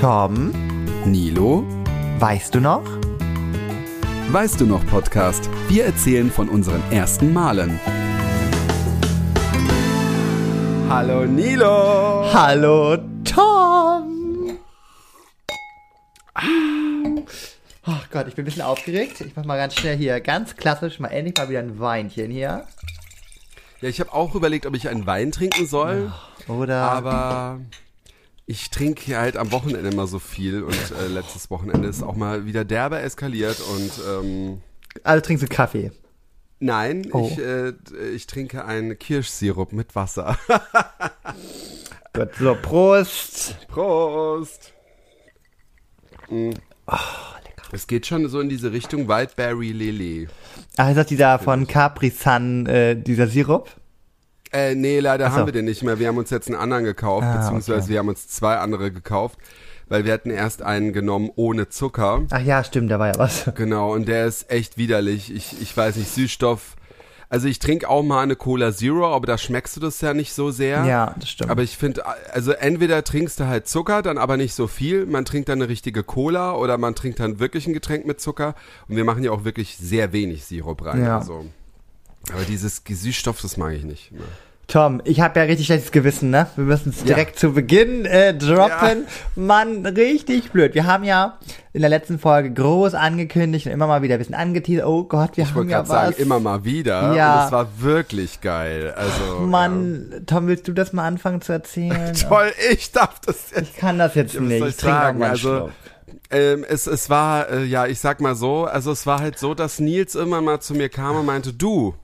Tom, Nilo, weißt du noch? weißt du noch Podcast? Wir erzählen von unseren ersten Malen. Hallo Nilo! Hallo Tom! Oh Gott, ich bin ein bisschen aufgeregt. Ich mach mal ganz schnell hier, ganz klassisch, mal endlich mal wieder ein Weinchen hier. Ja, ich habe auch überlegt, ob ich einen Wein trinken soll, Oder aber ich trinke halt am Wochenende immer so viel und äh, letztes Wochenende ist auch mal wieder derbe eskaliert und ähm, also trinkst du Kaffee. nein, Oh. ich, äh, ich trinke einen Kirschsirup mit Wasser. Gut, so, Prost. Prost! Mm. Es geht schon so in diese Richtung Wildberry Lele. Ach, ist das dieser von Capri Sun, äh, dieser Sirup? Äh, nee, leider so. haben wir den nicht mehr. Wir haben uns jetzt einen anderen gekauft, Ah, beziehungsweise okay. wir haben uns zwei andere gekauft, weil wir hatten erst einen genommen ohne Zucker. Ach ja, stimmt, da war ja was. Genau, und der ist echt widerlich. Ich, ich weiß nicht, Süßstoff. Also ich trinke auch mal eine Cola Zero, aber da schmeckst du das ja nicht so sehr. Ja, das stimmt. Aber ich finde, also entweder trinkst du halt Zucker, dann aber nicht so viel. Man trinkt dann eine richtige Cola oder man trinkt dann wirklich ein Getränk mit Zucker. Und wir machen ja auch wirklich sehr wenig Sirup rein. Ja. Also. Aber dieses Süßstoff, das mag ich nicht. ne. Tom, ich habe ja richtig schlechtes Gewissen, ne? Wir müssen es Ja. direkt zu Beginn äh, droppen. Mann, richtig blöd. Wir haben ja in der letzten Folge groß angekündigt und immer mal wieder ein bisschen angeteasert. Oh Gott, wir Ich haben wollte ja gerade was. sagen, immer mal wieder. Ja. Und es war wirklich geil. Also, Mann, Tom, willst du das mal anfangen zu erzählen? ja. Toll, ich darf das jetzt. Ich kann das jetzt Ja, nicht. Ich trinke sagen? mal Also, Schluck. Ähm, es, es war, äh, ja, ich sag mal so, also es war halt so, dass Nils immer mal zu mir kam und meinte, du,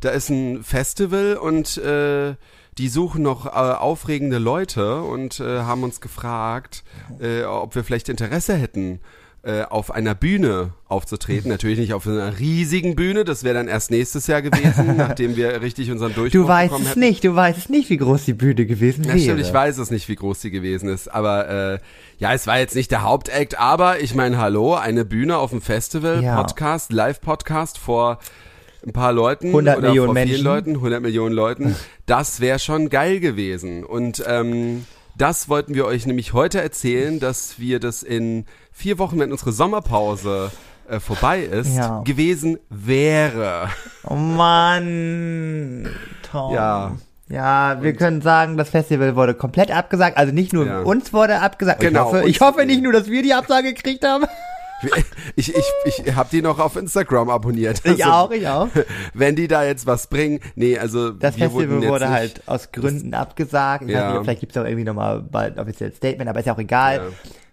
da ist ein Festival und äh, die suchen noch äh, aufregende Leute und äh, haben uns gefragt, äh, ob wir vielleicht Interesse hätten, äh, auf einer Bühne aufzutreten. Natürlich nicht auf einer riesigen Bühne, das wäre dann erst nächstes Jahr gewesen, nachdem wir richtig unseren Durchbruch Du weißt bekommen es hätten. nicht, du weißt es nicht, wie groß die Bühne gewesen Ja, wäre. stimmt, ich weiß es nicht, wie groß sie gewesen ist, aber äh, ja, es war jetzt nicht der Hauptakt, aber ich meine, hallo, eine Bühne auf dem Festival, Ja. Podcast, Live-Podcast vor ein paar Leuten 100 oder Millionen vor Menschen. vielen Leuten, 100 Millionen Leuten, das wäre schon geil gewesen und ähm, das wollten wir euch nämlich heute erzählen, dass wir das in vier Wochen, wenn unsere Sommerpause äh, vorbei ist, Ja. gewesen wäre. Oh Mann, Tom. Ja. Ja, wir können sagen, das Festival wurde komplett abgesagt. Also nicht nur Ja. uns wurde abgesagt. Genau, ich hoffe, ich hoffe nicht nur, dass wir die Absage gekriegt haben. Ich, ich, ich habe die noch auf Instagram abonniert. Ich Also, auch, ich auch. wenn die da jetzt was bringen. Nee, also Das Festival wurde nicht, halt aus Gründen abgesagt. Ich Ja. nicht, vielleicht gibt es auch irgendwie nochmal bald ein offizielles Statement, aber ist ja auch egal. Ja.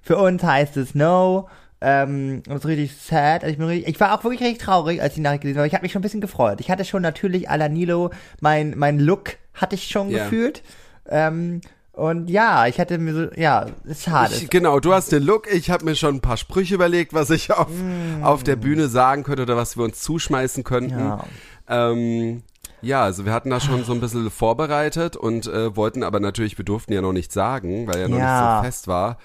Für uns heißt es No. Ähm, das ist richtig sad. Also ich, bin richtig, ich war auch wirklich richtig traurig, als ich die Nachricht gelesen habe. Ich habe mich schon ein bisschen gefreut. Ich hatte schon natürlich à la Nilo, mein, mein Look hatte ich schon Ja. gefühlt. Ähm, und ja, ich hatte mir so, ja, ist schade. Ich, genau, du hast den Look. Ich habe mir schon ein paar Sprüche überlegt, was ich auf, auf der Bühne sagen könnte oder was wir uns zuschmeißen könnten. Mm. Ja. Ähm, ja, also wir hatten da schon so ein bisschen vorbereitet und äh, wollten aber natürlich, wir durften ja noch nichts sagen, weil ja noch Ja. nicht so fest war.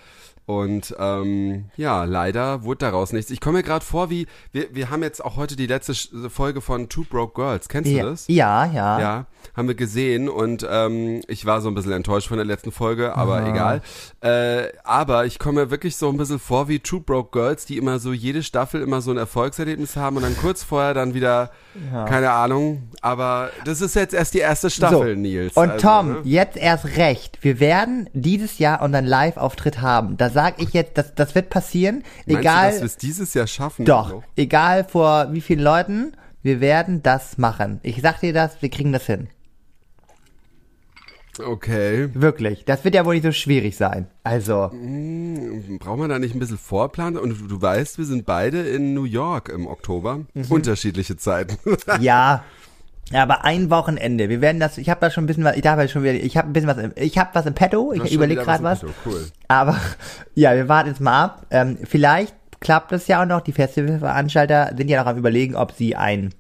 Und ähm, ja, leider wurde daraus nichts. Ich komme mir gerade vor, wie wir, wir haben jetzt auch heute die letzte Folge von Two Broke Girls. Kennst du ja, das? ja, ja. Ja, haben wir gesehen und ähm, ich war so ein bisschen enttäuscht von der letzten Folge, aber egal. Äh, aber ich komme mir wirklich so ein bisschen vor wie True Broke Girls, die immer so jede Staffel immer so ein Erfolgserlebnis haben und dann kurz vorher dann wieder, keine Ahnung. Aber das ist jetzt erst die erste Staffel, So. Nils. Und also, Tom, ne? jetzt erst recht. Wir werden dieses Jahr unseren Live-Auftritt haben. Da sag ich jetzt, das, das wird passieren. Meinst egal. du, dass wir es dieses Jahr schaffen? Doch, noch? egal vor wie vielen Leuten, wir werden das machen. Ich sag dir das, wir kriegen das hin. Okay. Wirklich. Das wird ja wohl nicht so schwierig sein. Also, Brauchen wir da nicht ein bisschen Vorplan? Und du, du weißt, wir sind beide in New York im Oktober. Mhm. Unterschiedliche Zeiten. ja. Ja, aber ein Wochenende. Wir werden das, ich habe da schon ein bisschen was, ich darf ja schon wieder, ich habe ein bisschen was, im, ich habe was im Petto, ich überlege gerade was. Petto. Cool. Aber ja, wir warten jetzt mal ab. Ähm, vielleicht klappt es ja auch noch. Die Festivalveranstalter sind ja noch am überlegen, ob sie ein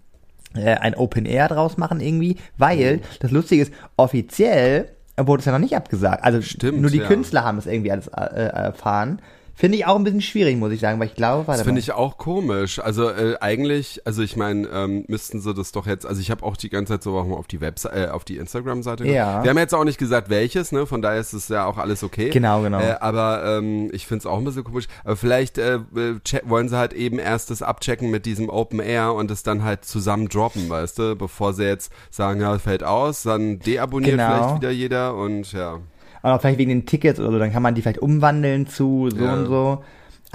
äh, ein Open Air draus machen irgendwie, weil Mhm. das Lustige ist, offiziell wurde es ja noch nicht abgesagt. Also Stimmt, nur die ja. Künstler haben es irgendwie alles äh, erfahren. Finde ich auch ein bisschen schwierig, muss ich sagen, weil ich glaube, warte Das finde ich auch komisch. Also äh, eigentlich, also ich meine, ähm, müssten sie das doch jetzt, also ich habe auch die ganze Zeit so auch mal auf die Webseite, äh, auf die Instagram-Seite. Ja. Wir haben jetzt auch nicht gesagt, welches, ne? Von daher ist es ja auch alles okay. Genau, genau. Äh, aber ähm, ich finde es auch ein bisschen komisch. Aber vielleicht äh, äh, check, wollen sie halt eben erst das abchecken mit diesem Open Air und es dann halt zusammen droppen, weißt du, bevor sie jetzt sagen, ja, fällt aus, dann deabonniert Genau. vielleicht wieder jeder und ja. Und auch vielleicht wegen den Tickets oder so, dann kann man die vielleicht umwandeln zu so Ja. und so.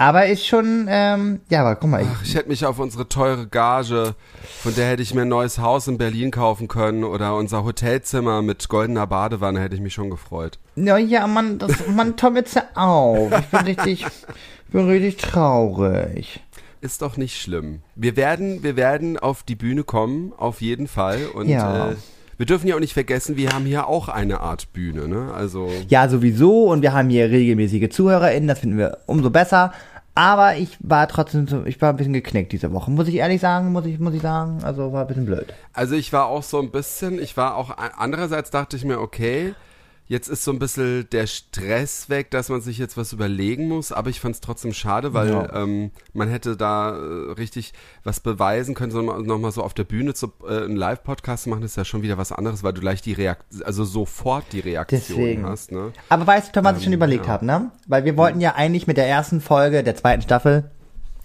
Aber ist schon, ähm, ja, aber guck mal, ich, Ach, ich hätte mich auf unsere teure Gage, von der hätte ich mir ein neues Haus in Berlin kaufen können oder unser Hotelzimmer mit goldener Badewanne hätte ich mich schon gefreut. ja, ja, Mann, das, Mann, Tom, jetzt hör auf. Ich bin richtig, ich bin richtig traurig. Ist doch nicht schlimm. Wir werden, wir werden auf die Bühne kommen, auf jeden Fall. Und Ja. äh, wir dürfen ja auch nicht vergessen, wir haben hier auch eine Art Bühne, ne? Also Ja, sowieso. Und wir haben hier regelmäßige ZuhörerInnen, das finden wir umso besser. Aber ich war trotzdem so, ich war ein bisschen geknickt diese Woche. Muss ich ehrlich sagen, muss ich, muss ich sagen. Also war ein bisschen blöd. Also ich war auch so ein bisschen, ich war auch, andererseits dachte ich mir, okay, jetzt ist so ein bisschen der Stress weg, dass man sich jetzt was überlegen muss, aber ich fand es trotzdem schade, weil Ja. ähm, man hätte da äh, richtig was beweisen können, so nochmal so auf der Bühne zu, äh, einen Live-Podcast machen, ist ja schon wieder was anderes, weil du gleich die Reaktion, also sofort die Reaktion Deswegen. hast, ne? Aber weißt du, was ich schon Ähm, überlegt ja. habe, ne? Weil wir wollten ja eigentlich mit der ersten Folge der zweiten Staffel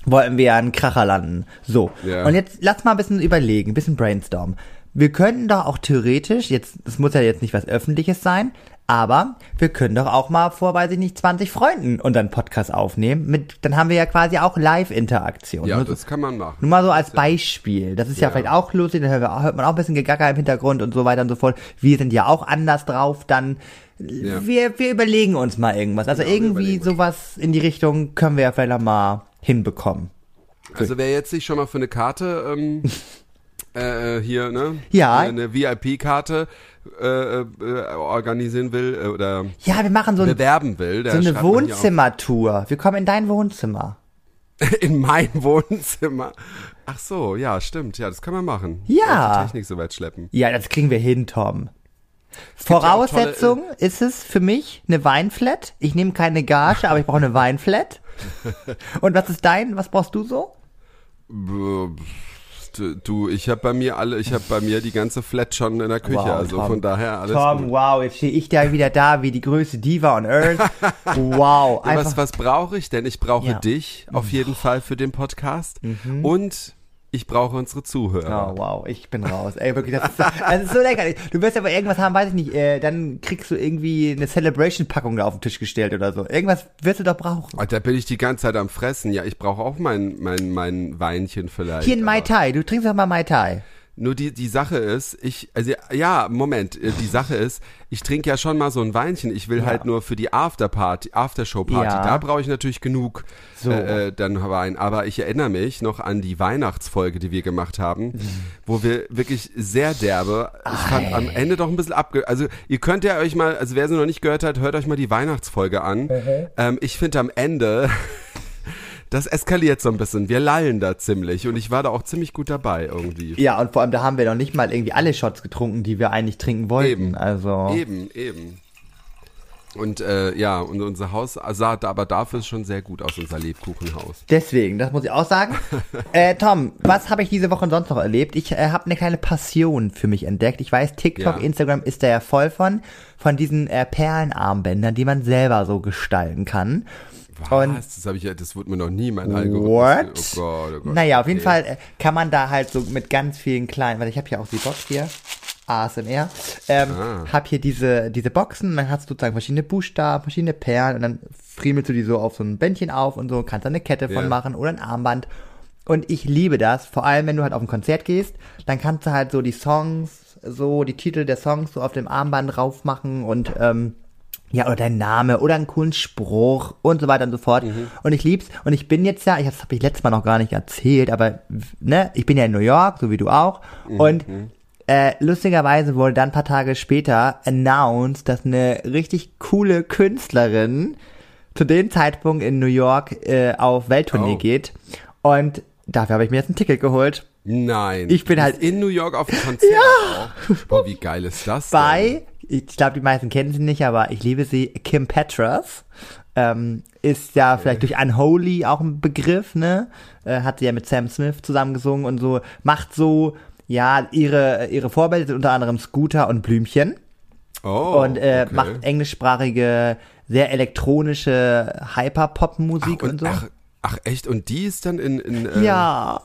wollten wir ja einen Kracher landen. So. Ja. Und jetzt lass mal ein bisschen überlegen, ein bisschen brainstormen. Wir könnten doch auch theoretisch, jetzt, das muss ja jetzt nicht was Öffentliches sein, aber wir können doch auch mal vor, weiß ich nicht, 20 Freunden unseren Podcast aufnehmen. Mit, dann haben wir ja quasi auch Live-Interaktion. Ja, Nur so- das kann man machen. nur mal so als Beispiel. Das ist ja, Ja. vielleicht auch lustig, dann hört man- auch ein bisschen Gegacker im Hintergrund und so weiter und so fort. Wir sind ja auch anders drauf, dann Ja. wir, wir überlegen uns mal irgendwas. Also Genau, irgendwie sowas in die Richtung können wir ja vielleicht mal hinbekommen. Also wer jetzt sich schon mal für eine Karte ähm, äh, hier, ne? Ja. Eine VIP-Karte äh, äh, organisieren will äh, oder Ja, wir machen so, ein, bewerben will, so eine Wohnzimmertour. Wir kommen in dein Wohnzimmer. In mein Wohnzimmer. Ach so, ja, stimmt. Ja, das kann man machen. Ja. Die Technik so weit schleppen. Ja, das kriegen wir hin, Tom. gibt ja auch Voraussetzung ist es für mich eine Weinflat. Ich nehme keine Gage, aber ich brauche eine Weinflat. Und was ist dein? Was brauchst du so? Du, ich habe bei mir alle, ich habe bei mir die ganze Flat schon in der Küche, Wow, also Tom. von daher alles Tom, gut. wow, jetzt stehe ich da wieder da wie die größte Diva on Earth. Wow, Ja, was was brauche ich denn? Ich brauche Ja. Mhm. dich auf jeden Fall für den Podcast und ich brauche unsere Zuhörer. Oh, wow, ich bin raus. Ey, wirklich, das ist, so, das ist so lecker. Du wirst aber irgendwas haben, weiß ich nicht, äh, dann kriegst du irgendwie eine Celebration-Packung da auf den Tisch gestellt oder so. Irgendwas wirst du doch brauchen. Ah, Da bin ich die ganze Zeit am Fressen. Ja, ich brauche auch mein, mein, mein Weinchen vielleicht. Hier ein Mai Tai, du trinkst doch mal Mai Tai. Nur die, die Sache ist, ich, also ja, Moment, äh, die Sache ist, ich trinke ja schon mal so ein Weinchen. Ich will Ja. halt nur für die Afterparty, Aftershow-Party, Ja. da brauche ich natürlich genug So. äh, äh, dann Wein. Aber ich erinnere mich noch an die Weihnachtsfolge, die wir gemacht haben, Mhm. wo wir wirklich sehr derbe, ich fand am Ende doch ein bisschen abge... Also ihr könnt ja euch mal, also wer sie noch nicht gehört hat, hört euch mal die Weihnachtsfolge an. Mhm. Ähm, ich finde am Ende... Das eskaliert so ein bisschen. Wir lallen da ziemlich und ich war da auch ziemlich gut dabei irgendwie. Ja, und vor allem, da haben wir noch nicht mal irgendwie alle Shots getrunken, die wir eigentlich trinken wollten. Eben. Also. Eben, eben. Und äh, ja, und unser Haus sah da aber dafür schon sehr gut aus, unser Lebkuchenhaus. Deswegen, das muss ich auch sagen. äh, Tom, was habe ich diese Woche sonst noch erlebt? Ich äh, habe eine kleine Passion für mich entdeckt. Ich weiß, TikTok, Ja. Instagram ist da ja voll von, von diesen äh, Perlenarmbändern, die man selber so gestalten kann. Was? Und- das habe ich ja, das wurde mir noch nie mein Algorithmus. What? Oh Gott, oh Gott. Naja, auf jeden Okay. Fall äh, kann man da halt so mit ganz vielen kleinen, weil ich habe hier auch die Box hier, ASMR, ähm, Ah. hab hier diese, diese Boxen, dann hast du sozusagen verschiedene Buchstaben, verschiedene Perlen und dann friemelst du die so auf so ein Bändchen auf und so, kannst da eine Kette von Ja. machen oder ein Armband. Und ich liebe das, vor allem wenn du halt auf ein Konzert gehst, dann kannst du halt so die Songs, so die Titel der Songs so auf dem Armband drauf machen und ähm, ja, oder dein Name oder einen coolen Spruch und so weiter und so fort. Und ich lieb's. Und ich bin jetzt ja, ich, das habe ich letztes Mal noch gar nicht erzählt, aber ne, ich bin ja in New York, so wie du auch. Und äh, lustigerweise wurde dann ein paar Tage später announced, dass eine richtig coole Künstlerin zu dem Zeitpunkt in New York äh, auf Welttournee Oh. geht. Und dafür habe ich mir jetzt ein Ticket geholt. Nein. Ich bin halt- in New York auf dem Konzert. Ja. Boah, wie geil ist das denn? Bei ich glaube, die meisten kennen sie nicht, aber ich liebe sie. Kim Petras ähm, ist ja vielleicht durch Unholy auch ein Begriff, ne? Äh, hat sie ja mit Sam Smith zusammengesungen und so, macht so, ja, ihre, ihre Vorbilder sind unter anderem Scooter und Blümchen. Oh, und äh, okay. macht englischsprachige, sehr elektronische Hyper-Pop-Musik und, und so. ach, ach echt? Und die ist dann in, in äh, ja.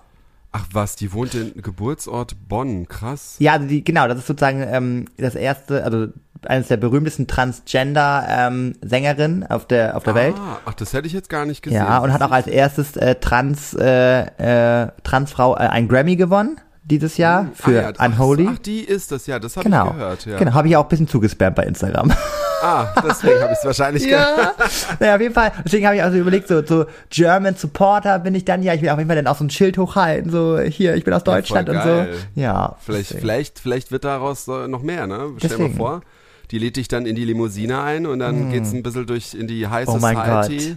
Ach was, die wohnt in Geburtsort Bonn, krass. Ja, also die, genau, das ist sozusagen ähm, das erste, also eines der berühmtesten Transgender-Sängerinnen auf der auf der Welt. Ah, ach, das hätte ich jetzt gar nicht gesehen. Ja, und hat auch als erstes äh, Trans äh, äh, Transfrau äh, ein Grammy gewonnen dieses Jahr für ah, ja, Unholy. Ach, ach, die ist das, ja, das habe genau, ich gehört. Ja. genau, habe ich auch ein bisschen zugespammt bei Instagram. Ah, deswegen habe ich es wahrscheinlich gehört. ja, naja, auf jeden Fall. Deswegen habe ich also überlegt, so, so German Supporter bin ich dann ja. Ich will auf jeden Fall dann auch so ein Schild hochhalten, so hier, ich bin aus Deutschland voll und so. Ja, Vielleicht, deswegen. vielleicht, vielleicht wird daraus äh, noch mehr, ne? Stell dir mal Deswegen. vor, die lädt dich dann in die Limousine ein und dann geht's ein bisschen durch in die High Oh mein Society. Gott.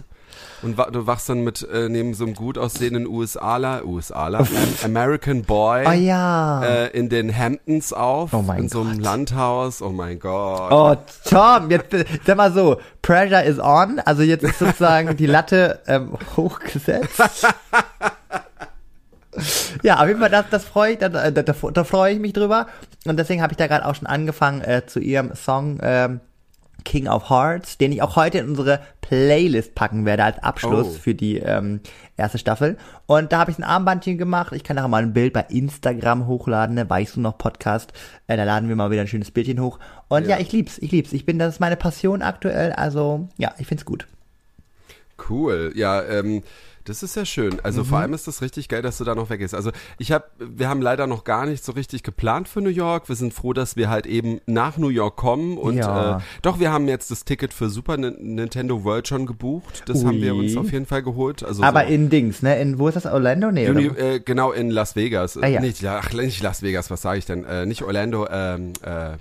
Und du wachst dann mit äh, neben so einem gut aussehenden USAler, USAler, Am- American Boy Oh ja. äh, in den Hamptons auf, Oh in so einem Gott. Landhaus. Oh mein Gott. Oh, Tom, jetzt sag mal so, Pressure is on, also jetzt ist sozusagen die Latte ähm, hochgesetzt. Ja, auf jeden Fall, das, das freue ich, da, da, da, da freue ich mich drüber. Und deswegen habe ich da gerade auch schon angefangen äh, zu ihrem Song ähm, King of Hearts, den ich auch heute in unsere Playlist packen werde als Abschluss Oh. für die ähm, erste Staffel. Und da habe ich ein Armbandchen gemacht. Ich kann nachher mal ein Bild bei Instagram hochladen, ne? Weißt du noch Podcast? Äh, da laden wir mal wieder ein schönes Bildchen hoch. Und ja. Ja. ich lieb's, ich lieb's. Ich bin, das ist meine Passion aktuell. Also ja, ich find's gut. Cool, ja, ähm, das ist ja schön. Also Mhm. vor allem ist das richtig geil, dass du da noch weggehst. Also ich habe, wir haben leider noch gar nicht so richtig geplant für New York. Wir sind froh, dass wir halt eben nach New York kommen und Ja. äh, doch, wir haben jetzt das Ticket für Super Nin- Nintendo World schon gebucht. Das haben wir Ui. uns auf jeden Fall geholt. Also Aber so in Dings, ne? In wo ist das? Orlando? Nee, Uni, oder? äh, genau in Las Vegas. Ah, ja. Nicht, ach, nicht Las Vegas, was sage ich denn? Äh, nicht Orlando, ähm, äh,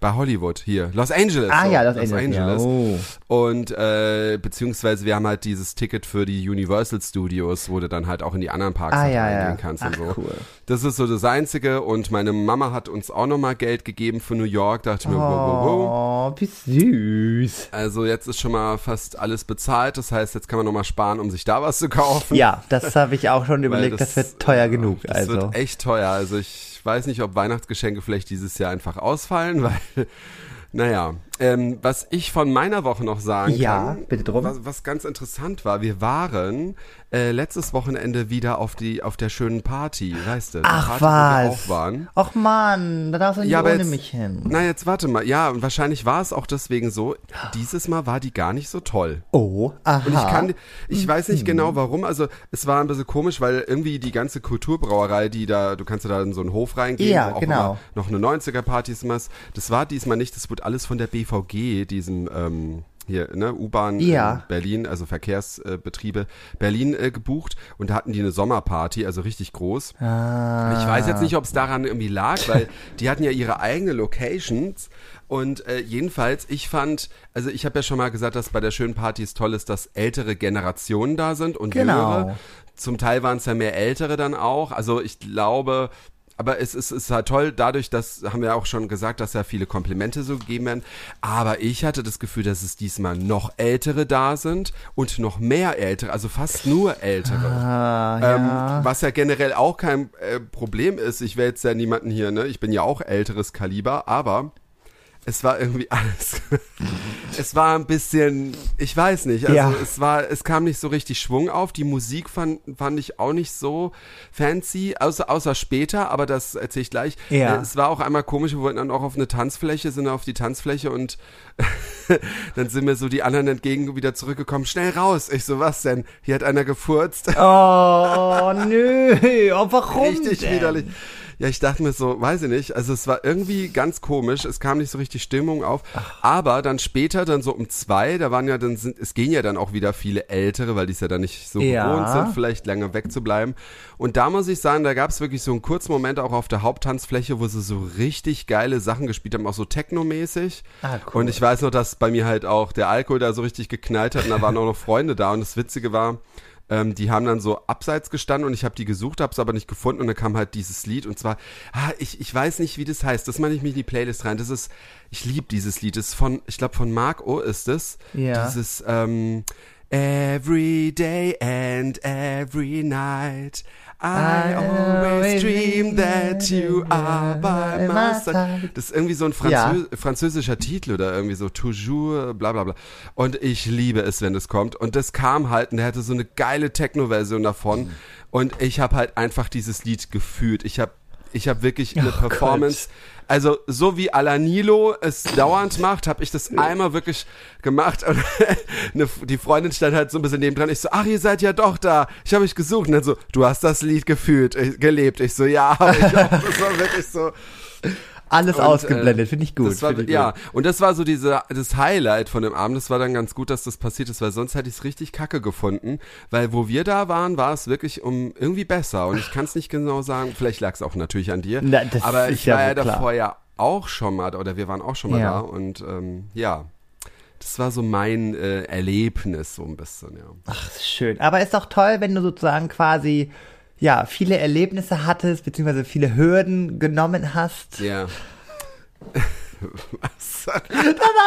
bei Hollywood hier. Los Angeles. Ah so. ja, Los Angeles. Ja. Oh. Und äh, beziehungsweise wir haben halt dieses Ticket für die Universal Studios, wo du dann halt auch in die anderen Parks Ah halt ja, reingehen ja. kannst Ach, und so. cool. Das ist so das Einzige. Und meine Mama hat uns auch nochmal Geld gegeben für New York. Da dachte ich mir, wow, wow, wow. Oh, wie süß. Also jetzt ist schon mal fast alles bezahlt. Das heißt, jetzt kann man nochmal sparen, um sich da was zu kaufen. Ja, das habe ich auch schon überlegt. Das, wird teuer äh, genug. Das also. wird echt teuer. Also ich weiß nicht, ob Weihnachtsgeschenke vielleicht dieses Jahr einfach ausfallen, weil, naja, ähm, was ich von meiner Woche noch sagen Ja, kann, bitte drum. Was, was ganz interessant war, wir waren äh, letztes Wochenende wieder auf die auf der schönen Party, weißt du? Ach Party, wo wir was. auch waren. Och man, da darfst du nicht Ja, ohne jetzt- mich hin. Na, jetzt warte mal. Ja, und wahrscheinlich war es auch deswegen so. Dieses Mal war die gar nicht so toll. Oh, aha. Und ich kann, ich weiß Mhm. nicht genau warum, also es war ein bisschen komisch, weil irgendwie die ganze Kulturbrauerei, die da, du kannst ja da in so einen Hof reingehen, Ja, wo auch genau. noch eine 90er-Party ist, was. das war diesmal nicht, das wurde alles von der BVG, diesem, ähm, hier, ne, U-Bahn Ja. in Berlin, also Verkehrsbetriebe Berlin äh, gebucht und da hatten die eine Sommerparty, also richtig groß. Ah. Ich weiß jetzt nicht, ob es daran irgendwie lag, weil die hatten ja ihre eigene Locations. Und äh, jedenfalls, ich fand, also ich habe ja schon mal gesagt, dass bei der schönen Party es toll ist, dass ältere Generationen da sind und Genau. jüngere. Zum Teil waren es ja mehr ältere dann auch. Also ich glaube, aber es ist, es ist halt toll, dadurch, dass, haben wir auch schon gesagt, dass ja viele Komplimente so gegeben werden. Aber ich hatte das Gefühl, dass es diesmal noch ältere da sind und noch mehr ältere, also fast nur ältere. Ah, Ähm, ja. was ja generell auch kein äh, Problem ist. Ich will jetzt ja niemanden hier, ne? Ich bin ja auch älteres Kaliber, aber es war irgendwie alles. es war ein bisschen, ich weiß nicht, also Ja. es war, es kam nicht so richtig Schwung auf. Die Musik fand, fand ich auch nicht so fancy, außer, außer später, aber das erzähle ich gleich. Ja. Äh, es war auch einmal komisch, wir wollten dann auch auf eine Tanzfläche, sind auf die Tanzfläche und dann sind mir so die anderen entgegen wieder zurückgekommen. Schnell raus! Ich so, was denn? Hier hat einer gefurzt. Oh, nö. Oh, warum richtig denn? widerlich. Ja, ich dachte mir so, weiß ich nicht, also es war irgendwie ganz komisch, es kam nicht so richtig Stimmung auf, aber dann später, dann so um zwei, da waren ja dann, sind, es gehen ja dann auch wieder viele Ältere, weil die es ja dann nicht so Ja. gewohnt sind, vielleicht lange wegzubleiben. Und da muss ich sagen, da gab es wirklich so einen kurzen Moment auch auf der Haupttanzfläche, wo sie so richtig geile Sachen gespielt haben, auch so Techno-mäßig. Ah, cool. Und ich weiß noch, dass bei mir halt auch der Alkohol da so richtig geknallt hat und da waren auch noch Freunde da und das Witzige war, ähm, die haben dann so abseits gestanden und ich habe die gesucht, habe es aber nicht gefunden und dann kam halt dieses Lied und zwar, ah, ich, ich weiß nicht, wie das heißt, das mache ich mich in die Playlist rein. Das ist, ich liebe dieses Lied, das ist von, ich glaube von Mark O ist es. Ja. Dieses, ähm, Every day and every night. I always dream that you are by my side. Das ist irgendwie so ein Franzö Ja. französischer Titel oder irgendwie so toujours, bla bla bla. Und ich liebe es, wenn das kommt. Und das kam halt und der hatte so eine geile Techno-Version davon. Und ich habe halt einfach dieses Lied gefühlt. Ich habe ich hab wirklich eine Oh Performance. Also so wie Alanilo es dauernd macht, habe ich das einmal wirklich gemacht und eine, die Freundin stand halt so ein bisschen nebendran. Ich so, ach, ihr seid ja doch da. Ich habe euch gesucht. Und dann so, du hast das Lied gefühlt, äh, gelebt. Ich so, ja, ich auch. das war wirklich so. Alles Und, ausgeblendet, äh, finde ich gut. War, ich gut. ja, und das war so diese, das Highlight von dem Abend. Das war dann ganz gut, dass das passiert ist, weil sonst hätte ich es richtig kacke gefunden. Weil wo wir da waren, war es wirklich um irgendwie besser. Und ich kann es nicht genau sagen. Vielleicht lag es auch natürlich an dir. Na, das aber ich ja war ja klar. davor ja auch schon mal, oder wir waren auch schon mal Ja. da. Und ähm, ja, das war so mein äh, Erlebnis so ein bisschen, ja. Ach, schön. Aber ist doch toll, wenn du sozusagen quasi ja viele Erlebnisse hattest, beziehungsweise viele Hürden genommen hast. Ja. Was? Das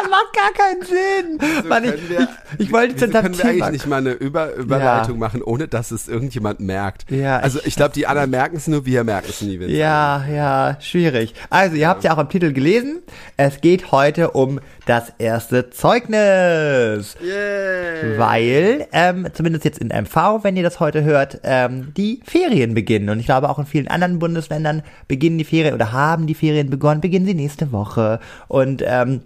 macht gar keinen Sinn. Mann, ich, wir- ich, ich wollte Wieso können wir eigentlich nicht mal eine Über Überleitung machen, ohne dass es irgendjemand merkt? Ja, also ich- ich glaube, die anderen merken es nur, wir merken es nie. Ja, ja, schwierig. Also, ihr habt ja auch im Titel gelesen. Es geht heute um das erste Zeugnis. Yay. Weil, ähm, zumindest jetzt in MV, wenn ihr das heute hört, ähm, die Ferien beginnen. Und ich glaube auch in vielen anderen Bundesländern beginnen die Ferien oder haben die Ferien begonnen, beginnen sie nächste Woche. Und ähm,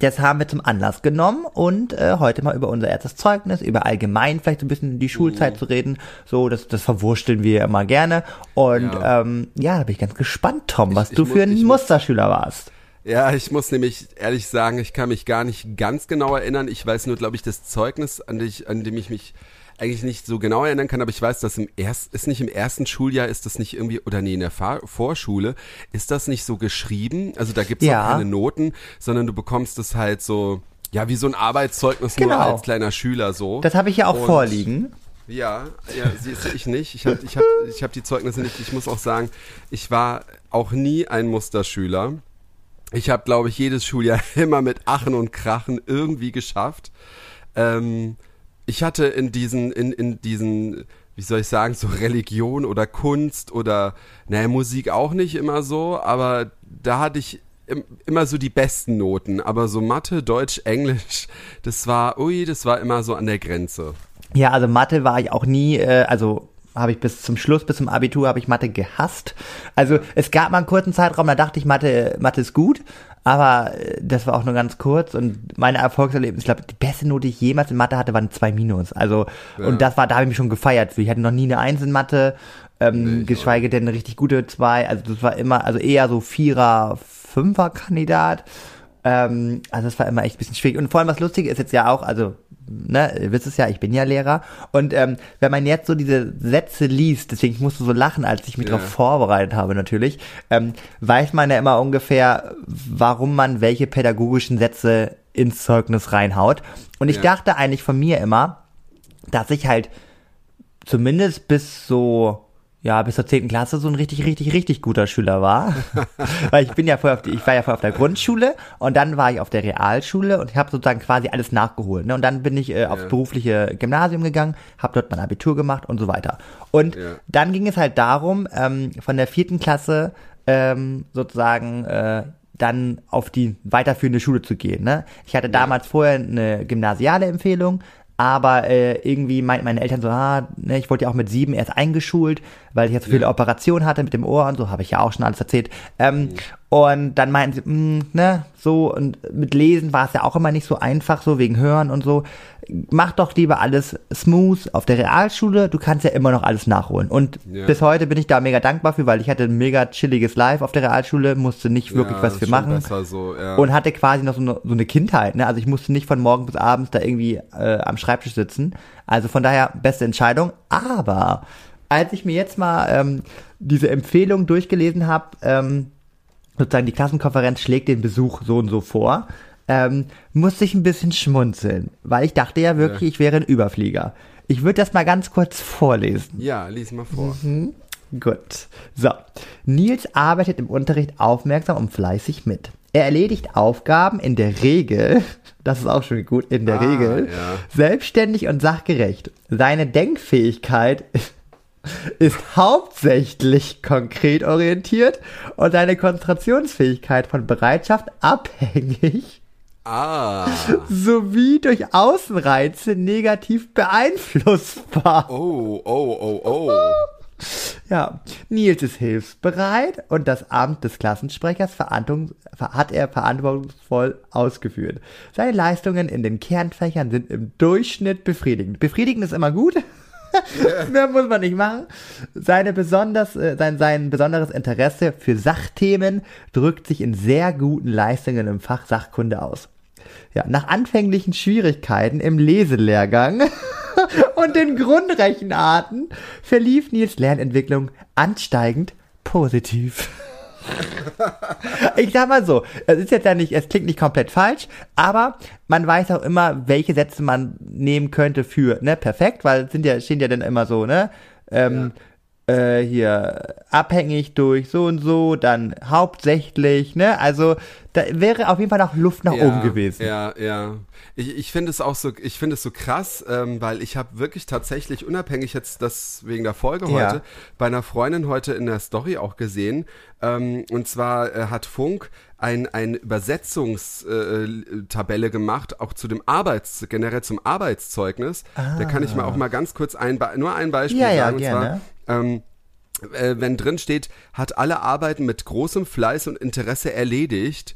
das haben wir zum Anlass genommen und äh, heute mal über unser erstes Zeugnis, über allgemein vielleicht so ein bisschen die Schulzeit Mhm. zu reden. So, das, das verwursteln wir immer gerne. Und Ja. ähm, ja, da bin ich ganz gespannt, Tom, was Ich- du ich für ein Musterschüler warst. Ja, ich muss nämlich ehrlich sagen, ich kann mich gar nicht ganz genau erinnern. Ich weiß nur, glaube ich, das Zeugnis, an, dich, an dem ich mich eigentlich nicht so genau erinnern kann, aber ich weiß, dass im erst, ist nicht im ersten Schuljahr, ist das nicht irgendwie, oder nee, in der Fahr Vorschule, ist das nicht so geschrieben? Also da gibt's Ja. auch keine Noten, sondern du bekommst es halt so, ja, wie so ein Arbeitszeugnis Genau. nur als kleiner Schüler so. Das habe ich ja auch Und- vorliegen. Ja, ja, siehst du, ich nicht. Ich habe ich hab, ich hab die Zeugnisse nicht. Ich muss auch sagen, ich war auch nie ein Musterschüler. Ich habe, glaube ich, jedes Schuljahr immer mit Achen und Krachen irgendwie geschafft. Ähm, ich hatte in diesen, in, in diesen, wie soll ich sagen, so Religion oder Kunst oder, naja, Musik auch nicht immer so, aber da hatte ich im, immer so die besten Noten. Aber so Mathe, Deutsch, Englisch, das war, ui, das war immer so an der Grenze. Ja, also Mathe war ich auch nie, äh, also habe ich bis zum Schluss, bis zum Abitur habe ich Mathe gehasst. Also es gab mal einen kurzen Zeitraum, da dachte ich, Mathe, Mathe ist gut, aber äh, das war auch nur ganz kurz und meine Erfolgserlebnisse, ich glaube, die beste Note, die ich jemals in Mathe hatte, waren zwei Minus. Also Ja. und das war, da habe ich mich schon gefeiert für. Ich hatte noch nie eine Eins in Mathe, ähm, Nee, geschweige denn eine richtig gute zwei. Also das war immer, also eher so Vierer, Fünfer Kandidat. Ähm, also das war immer echt ein bisschen schwierig. Und vor allem was Lustige ist jetzt ja auch, also, ne, ihr wisst es ja, ich bin ja Lehrer. Und ähm, wenn man jetzt so diese Sätze liest, deswegen ich musste so lachen, als ich mich Ja. darauf vorbereitet habe natürlich, ähm, weiß man ja immer ungefähr, warum man welche pädagogischen Sätze ins Zeugnis reinhaut. Und ich Ja. dachte eigentlich von mir immer, dass ich halt zumindest bis so, ja, bis zur 10. Klasse so ein richtig, richtig, richtig guter Schüler war. Weil ich bin ja vorher auf die, ich war ja vorher auf der Grundschule und dann war ich auf der Realschule und ich habe sozusagen quasi alles nachgeholt. Ne? Und dann bin ich äh, aufs Ja. berufliche Gymnasium gegangen, habe dort mein Abitur gemacht und so weiter. Und Ja. dann ging es halt darum, ähm, von der vierten Klasse ähm, sozusagen äh, dann auf die weiterführende Schule zu gehen. Ne? Ich hatte damals vorher eine gymnasiale Empfehlung, aber äh, irgendwie meinten meine Eltern so, ah, ne, ich wurde ja auch mit sieben erst eingeschult, weil ich jetzt so viele Ja. Operationen hatte mit dem Ohr und so, habe ich ja auch schon alles erzählt. Ähm, Und dann meinten sie, mh, ne, so, und mit Lesen war es ja auch immer nicht so einfach, so wegen Hören und so. Mach doch lieber alles smooth auf der Realschule, du kannst ja immer noch alles nachholen. Und Ja. bis heute bin ich da mega dankbar für, weil ich hatte ein mega chilliges Life auf der Realschule, musste nicht wirklich Ja, was für machen so, ja. und hatte quasi noch so eine, so eine Kindheit. Ne? Also ich musste nicht von morgen bis abends da irgendwie äh, am Schreibtisch sitzen. Also von daher beste Entscheidung. Aber als ich mir jetzt mal ähm, diese Empfehlung durchgelesen habe, ähm, sozusagen die Klassenkonferenz schlägt den Besuch so und so vor, ähm, musste ich ein bisschen schmunzeln, weil ich dachte ja wirklich, Ja. ich wäre ein Überflieger. Ich würde das mal ganz kurz vorlesen. Ja, lies mal vor. Mhm. Gut. So. Nils arbeitet im Unterricht aufmerksam und fleißig mit. Er erledigt Aufgaben in der Regel, das ist auch schon gut, in der Ah, Regel, ja. selbstständig und sachgerecht. Seine Denkfähigkeit ist hauptsächlich konkret orientiert und seine Konzentrationsfähigkeit von Bereitschaft abhängig Ah. sowie durch Außenreize negativ beeinflussbar. Oh, oh, oh, oh. Ja, Nils ist hilfsbereit und das Amt des Klassensprechers hat er verantwortungsvoll ausgeführt. Seine Leistungen in den Kernfächern sind im Durchschnitt befriedigend. Befriedigend ist immer gut. Mehr muss man nicht machen. Seine besonders, äh, sein, sein besonderes Interesse für Sachthemen drückt sich in sehr guten Leistungen im Fach Sachkunde aus. Ja, nach anfänglichen Schwierigkeiten im Leselehrgang und den Grundrechenarten verlief Nils Lernentwicklung ansteigend positiv. Ich sag mal so, es ist jetzt ja nicht, es klingt nicht komplett falsch, aber man weiß auch immer, welche Sätze man nehmen könnte für, ne, perfekt, weil es sind ja, stehen ja dann immer so, ne, ähm, äh, hier abhängig durch so und so, dann hauptsächlich, ne, also da wäre auf jeden Fall noch Luft nach ja, oben gewesen. Ja, ja. Ich, ich finde es auch so, ich finde es so krass, ähm, weil ich habe wirklich tatsächlich, unabhängig jetzt das wegen der Folge Ja. heute, bei einer Freundin heute in der Story auch gesehen. Ähm, und zwar äh, hat Funk ein, ein Übersetzungstabelle äh, gemacht, auch zu dem Arbeits, generell zum Arbeitszeugnis. Da kann ich mal auch mal ganz kurz ein, nur ein Beispiel Ja, ja, sagen. gerne. Und zwar, ähm, äh, wenn drin steht, hat alle Arbeiten mit großem Fleiß und Interesse erledigt,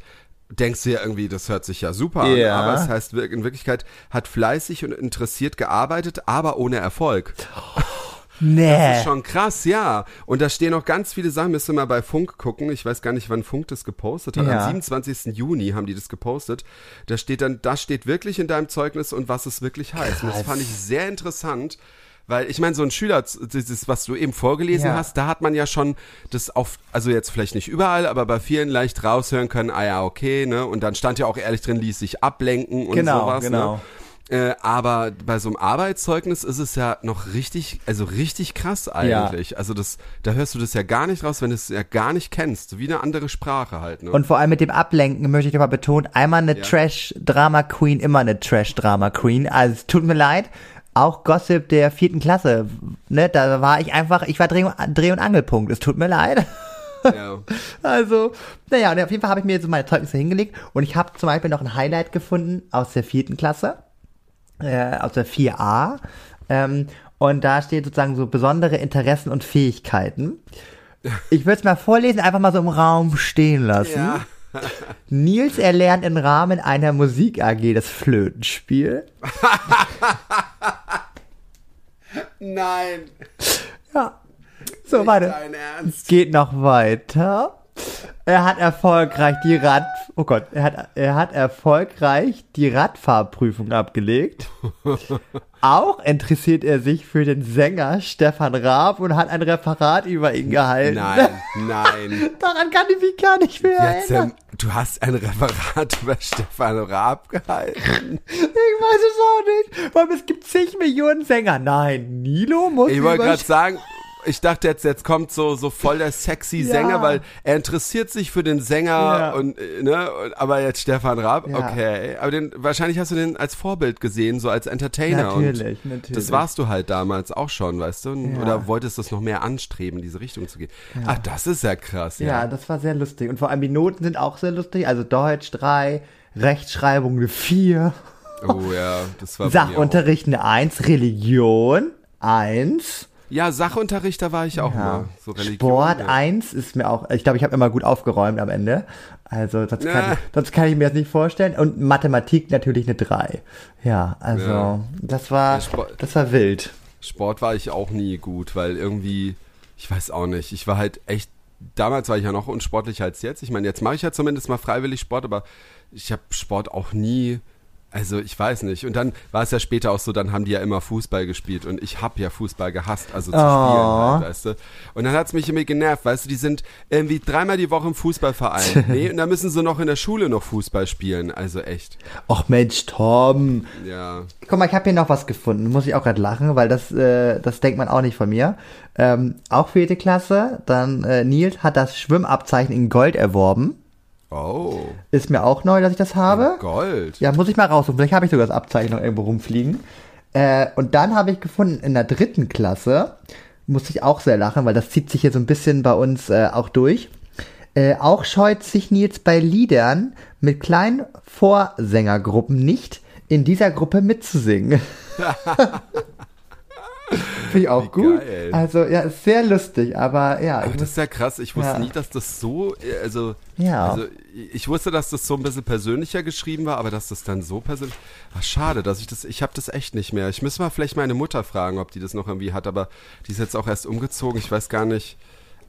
denkst du ja irgendwie, das hört sich ja super an, Ja. aber es heißt wir- in Wirklichkeit, hat fleißig und interessiert gearbeitet, aber ohne Erfolg. Das Nee. ist schon krass, ja. Und da stehen noch ganz viele Sachen, müsst ihr mal bei Funk gucken. Ich weiß gar nicht, wann Funk das gepostet hat. Ja. Am 27. Juni haben die das gepostet. Da steht dann, das steht wirklich in deinem Zeugnis und was es wirklich heißt. Und das Krass. fand ich sehr interessant. Weil ich meine, so ein Schüler, dieses, was du eben vorgelesen Ja. hast, da hat man ja schon das auf, also jetzt vielleicht nicht überall, aber bei vielen leicht raushören können, ah ja, okay, ne? Und dann stand ja auch ehrlich drin, ließ sich ablenken und Genau, sowas. genau. Ne? Äh, aber bei so einem Arbeitszeugnis ist es ja noch richtig, also richtig krass eigentlich. Also das, da hörst du das ja gar nicht raus, wenn du es ja gar nicht kennst. Wie eine andere Sprache halt. Ne? Und vor allem mit dem Ablenken möchte ich nochmal betonen, einmal eine Ja. Trash-Drama-Queen, immer eine Trash-Drama-Queen. Also es tut mir leid, auch Gossip der vierten Klasse, ne, da war ich einfach, ich war Dreh- Dreh- und Angelpunkt, es tut mir leid. ja. Also, naja, und auf jeden Fall habe ich mir so meine Zeugnisse hingelegt und ich habe zum Beispiel noch ein Highlight gefunden aus der vierten Klasse, äh, aus der 4a. Ähm, und da steht sozusagen so besondere Interessen und Fähigkeiten. Ich würde es mal vorlesen, einfach mal so im Raum stehen lassen. ja. Nils erlernt im Rahmen einer Musik AG das Flötenspiel. Nein. Ja. So, warte. Dein Ernst. Geht noch weiter. Er hat erfolgreich die Rad, oh Gott, er hat, er hat erfolgreich die Radfahrprüfung abgelegt. Auch interessiert er sich für den Sänger Stefan Raab und hat ein Referat über ihn gehalten. Nein, nein. Daran kann ich mich gar nicht mehr Jetzt, erinnern. Du hast ein Referat über Stefan Raab gehalten. Ich weiß es auch nicht. Weil es gibt zig Millionen Sänger. Nein, Nilo muss Ich wollte gerade sagen, ich dachte jetzt, jetzt kommt so, so voll der sexy Ja. Sänger, weil er interessiert sich für den Sänger Ja. und, äh, ne, aber jetzt Stefan Raab, Ja. okay. Aber den, wahrscheinlich hast du den als Vorbild gesehen, so als Entertainer. Natürlich, und natürlich. Das warst du halt damals auch schon, weißt du? Oder wolltest du es noch mehr anstreben, in diese Richtung zu gehen? Ach, das ist ja krass, ja. Ja, das war sehr lustig. Und vor allem die Noten sind auch sehr lustig. Also Deutsch 3, Rechtschreibung eine 4, Oh ja, das war. Sachunterricht eine 1, Religion 1, Ja, Sachunterricht, da war ich auch ja. mal. So Religion. Sport ja. 1 ist mir auch, ich glaube, ich habe immer gut aufgeräumt am Ende. Also sonst, Ja. kann, ich, sonst kann ich mir das nicht vorstellen. Und Mathematik natürlich eine 3. Ja, also Ja. das war das war wild. Sport war ich auch nie gut, weil irgendwie, ich weiß auch nicht, ich war halt echt, damals war ich ja noch unsportlicher als jetzt. Ich meine, jetzt mache ich ja zumindest mal freiwillig Sport, aber ich habe Sport auch nie Also ich weiß nicht. Und dann war es ja später auch so, dann haben die ja immer Fußball gespielt und ich hab ja Fußball gehasst, also zu Oh. spielen halt, weißt du. Und dann hat's mich immer genervt, weißt du, die sind irgendwie dreimal die Woche im Fußballverein. nee, und dann müssen sie noch in der Schule noch Fußball spielen. Also echt. Och Mensch, Tom. Ja. Guck mal, ich habe hier noch was gefunden. Muss ich auch gerade lachen, weil das, äh, das denkt man auch nicht von mir. Ähm, auch vierte Klasse. Dann äh, Nils hat das Schwimmabzeichen in Gold erworben. Oh. Ist mir auch neu, dass ich das habe. Gold. Ja, muss ich mal raussuchen. Vielleicht habe ich sogar das Abzeichen noch irgendwo rumfliegen. Äh, und dann habe ich gefunden, in der dritten Klasse, musste ich auch sehr lachen, weil das zieht sich hier so ein bisschen bei uns äh, auch durch. Äh, auch scheut sich Nils bei Liedern mit kleinen Vorsängergruppen nicht, in dieser Gruppe mitzusingen. Finde ich auch Wie gut. geil. Also, ja, ist sehr lustig, aber ja. Aber das ist ja krass. Ich wusste Ja. nie, dass das so, äh, also, Ja. also ich wusste, dass das so ein bisschen persönlicher geschrieben war, aber dass das dann so persönlich, ach schade, dass ich das, ich habe das echt nicht mehr. Ich müsste mal vielleicht meine Mutter fragen, ob die das noch irgendwie hat, aber die ist jetzt auch erst umgezogen. Ich weiß gar nicht.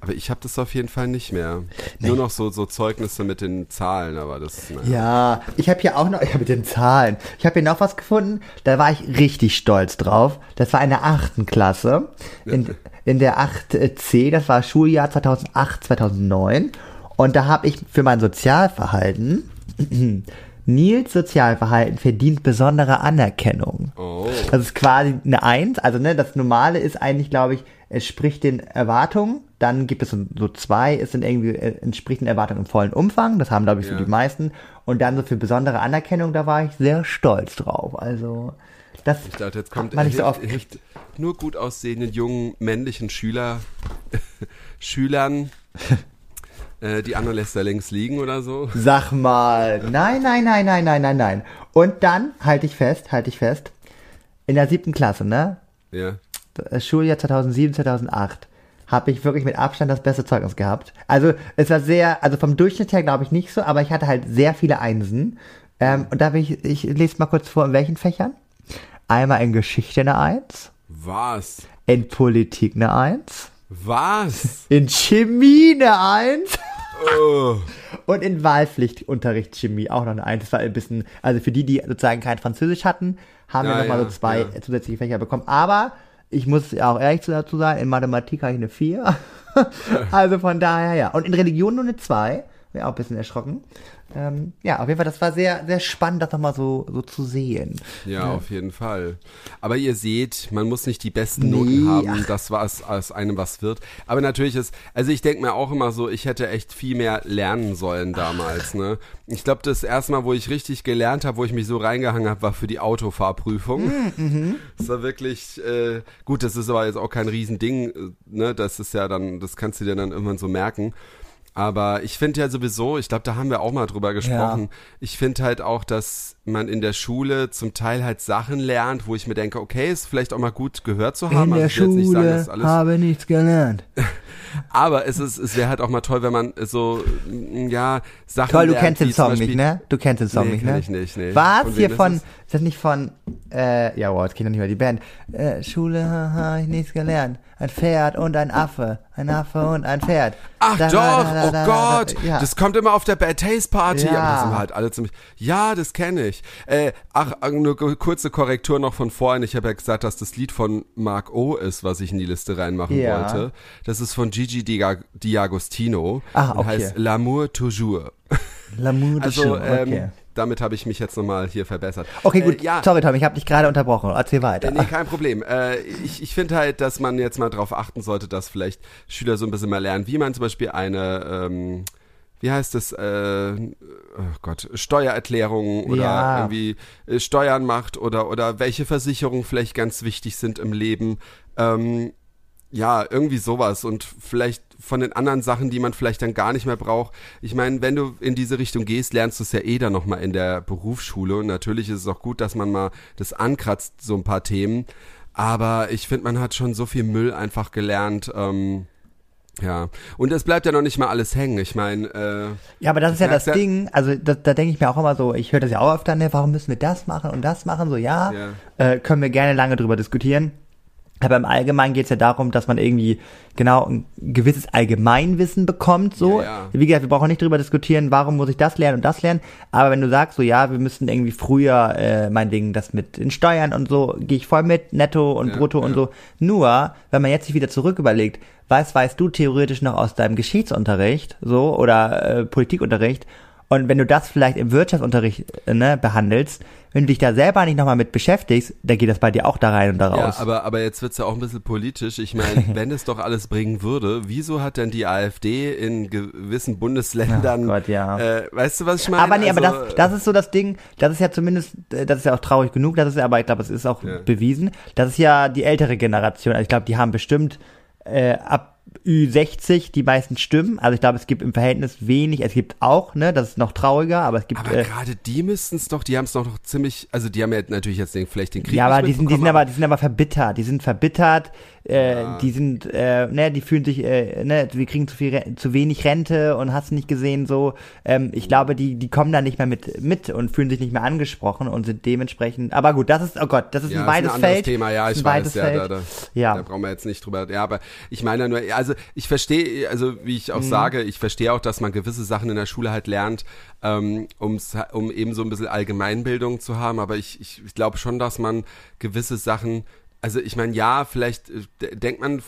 Aber ich habe das auf jeden Fall nicht mehr. Nur noch so, so Zeugnisse mit den Zahlen, aber das, naja. Ja, ich habe hier auch noch, habe mit den Zahlen, ich habe hier noch was gefunden, da war ich richtig stolz drauf. Das war in der achten Klasse, in, in der 8c, das war Schuljahr 2008, 2009. Und da habe ich für mein Sozialverhalten, Nils Sozialverhalten verdient besondere Anerkennung. Oh. Das ist quasi eine Eins. Also ne, das Normale ist eigentlich, glaube ich, es spricht den Erwartungen. Dann gibt es so, zwei, es sind irgendwie äh, entspricht den Erwartungen im vollen Umfang. Das haben, glaube ich, so Ja. die meisten. Und dann so für besondere Anerkennung, da war ich sehr stolz drauf. Also das Ich dachte, jetzt kommt man nicht so oft. hilft nur gut aussehenden jungen männlichen Schüler, Schülern, äh, die anderen lässt er links liegen oder so. Sag mal, nein, nein, nein, nein, nein, nein, nein. Und dann halte ich fest, halte ich fest. In der siebten Klasse, ne? Ja. Das Schuljahr 2007, 2008 habe ich wirklich mit Abstand das beste Zeugnis gehabt. Also es war sehr, also vom Durchschnitt her glaube ich nicht so, aber ich hatte halt sehr viele Einsen. Ähm, und da will ich, ich lese mal kurz vor, in welchen Fächern. Einmal in Geschichte eine Eins, Was? in Politik eine Eins, Was? in Chemie eine Eins Oh. und in Wahlpflichtunterricht Chemie auch noch eine Eins. Das war ein bisschen, also für die, die sozusagen kein Französisch hatten, haben wir Ja, nochmal ja, so zwei ja. zusätzliche Fächer bekommen. Aber ich muss auch ehrlich dazu sagen, in Mathematik habe ich eine 4. also von daher, ja. Und in Religion nur eine 2. Wäre auch ein bisschen erschrocken. Ähm, ja, auf jeden Fall, das war sehr, sehr spannend, das nochmal so, so zu sehen. Ja, auf jeden Fall. Aber ihr seht, man muss nicht die besten Nee, Noten haben, ach. das was aus einem was wird. Aber natürlich ist, also ich denke mir auch immer so, ich hätte echt viel mehr lernen sollen damals. Ne? Ich glaube, das erste Mal, wo ich richtig gelernt habe, wo ich mich so reingehangen habe, war für die Autofahrprüfung. Das war wirklich äh, gut. Das ist aber jetzt auch kein Riesending. äh, Ne? Das ist ja dann, das kannst du dir dann irgendwann so merken. Aber ich finde ja sowieso, ich glaube, da haben wir auch mal drüber gesprochen. Ich finde halt auch, dass man in der Schule zum Teil halt Sachen lernt, wo ich mir denke, okay, ist vielleicht auch mal gut gehört zu haben. Also ich will jetzt nicht sagen, dass alles, habe nichts gelernt. aber es ist, es wäre halt auch mal toll, wenn man so, ja, Sachen Toll, du lernt, kennst den Song Beispiel- nicht, ne? Du kennst den Song Nee, nicht, ne? ich nicht, nee. Was? Von hier ist von, ist das nicht von, äh, ja, wow, jetzt kenn ich noch nicht mehr die Band. Äh, Schule, haha, ich nichts gelernt. Ein Pferd und ein Affe. Ein Affe und ein Pferd. Ach Da, doch, da, da, oh Gott, ja. das kommt immer auf der Bad Taste Party, Ja. aber das sind halt alle ziemlich, ja, das kenne ich. Äh, ach, eine ku- kurze Korrektur noch von vorhin, ich habe ja gesagt, dass das Lied von Mark O ist, was ich in die Liste reinmachen Ja. wollte. Das ist von Gigi Di- Diagostino Ah, und okay. heißt L'amour toujours. L'amour de Also, Chou, ähm, okay. Damit habe ich mich jetzt nochmal hier verbessert. Okay, gut. Äh, ja, Sorry, Tom, ich habe dich gerade unterbrochen. Erzähl weiter. äh, Nee, kein Problem. Äh, ich ich finde halt, dass man jetzt mal drauf achten sollte, dass vielleicht Schüler so ein bisschen mal lernen, wie man zum Beispiel eine, ähm, wie heißt es, äh, oh Gott, Steuererklärungen oder Ja. irgendwie äh, Steuern macht oder, oder welche Versicherungen vielleicht ganz wichtig sind im Leben. Ähm, ja, irgendwie sowas und vielleicht von den anderen Sachen, die man vielleicht dann gar nicht mehr braucht. Ich meine, wenn du in diese Richtung gehst, lernst du es ja eh dann nochmal in der Berufsschule und natürlich ist es auch gut, dass man mal das ankratzt, so ein paar Themen. Aber ich finde, man hat schon so viel Müll einfach gelernt. Ähm, ja, und es bleibt ja noch nicht mal alles hängen. Ich meine, äh, Ja, aber das ist ja das ja- Ding, also da, da denke ich mir auch immer so, ich höre das ja auch öfter, ne, warum müssen wir das machen und das machen, so ja, Ja. Äh, können wir gerne lange drüber diskutieren. Aber im Allgemeinen geht es ja darum, dass man irgendwie genau ein gewisses Allgemeinwissen bekommt. So, Ja, ja. wie gesagt, wir brauchen nicht drüber diskutieren, warum muss ich das lernen und das lernen. Aber wenn du sagst, so ja, wir müssten irgendwie früher, äh, meinetwegen das mit den Steuern und so, gehe ich voll mit, Netto und Ja, Brutto und so. Nur, wenn man jetzt sich wieder zurück überlegt, was weißt du theoretisch noch aus deinem Geschichtsunterricht, so oder äh, Politikunterricht? Und wenn du das vielleicht im Wirtschaftsunterricht äh, ne, behandelst, wenn du dich da selber nicht nochmal mit beschäftigst, dann geht das bei dir auch da rein und da Ja, raus. aber, aber jetzt wird's ja auch ein bisschen politisch. Ich meine, wenn es doch alles bringen würde, wieso hat denn die AfD in gewissen Bundesländern, Ach Gott, ja. äh, weißt du, was ich meine? Aber nee, aber Also, das, das ist so das Ding, das ist ja zumindest, äh, das ist ja auch traurig genug, das ist ja, aber ich glaube, es ist auch Ja. bewiesen, das ist ja die ältere Generation, also ich glaube, die haben bestimmt äh, ab Ü60 die meisten Stimmen, also ich glaube, es gibt im Verhältnis wenig, es gibt auch, ne, das ist noch trauriger, aber es gibt, Aber äh, gerade die müssten's doch, die haben's doch noch ziemlich, also die haben ja natürlich jetzt den, vielleicht den Krieg ja, aber die sind, die sind aber, die sind aber verbittert, die sind verbittert, äh, Ja. die sind, äh, ne, die fühlen sich, äh, ne, wir kriegen zu viel, zu wenig Rente und hast nicht gesehen so. Ähm, ich glaube, die, die kommen da nicht mehr mit, mit und fühlen sich nicht mehr angesprochen und sind dementsprechend. Aber gut, das ist, oh Gott, das ist Ja, ein ist weites ein anderes Feld. Thema, ja, ist ich ein weiß, ja, da, da, Ja. da brauchen wir jetzt nicht drüber, ja, aber ich meine nur, also ich verstehe, also wie ich auch Mhm. sage, ich verstehe auch, dass man gewisse Sachen in der Schule halt lernt, ähm, um's, um eben so ein bisschen Allgemeinbildung zu haben, aber ich, ich, ich glaube schon, dass man gewisse Sachen also ich meine, ja, vielleicht äh, de- denkt man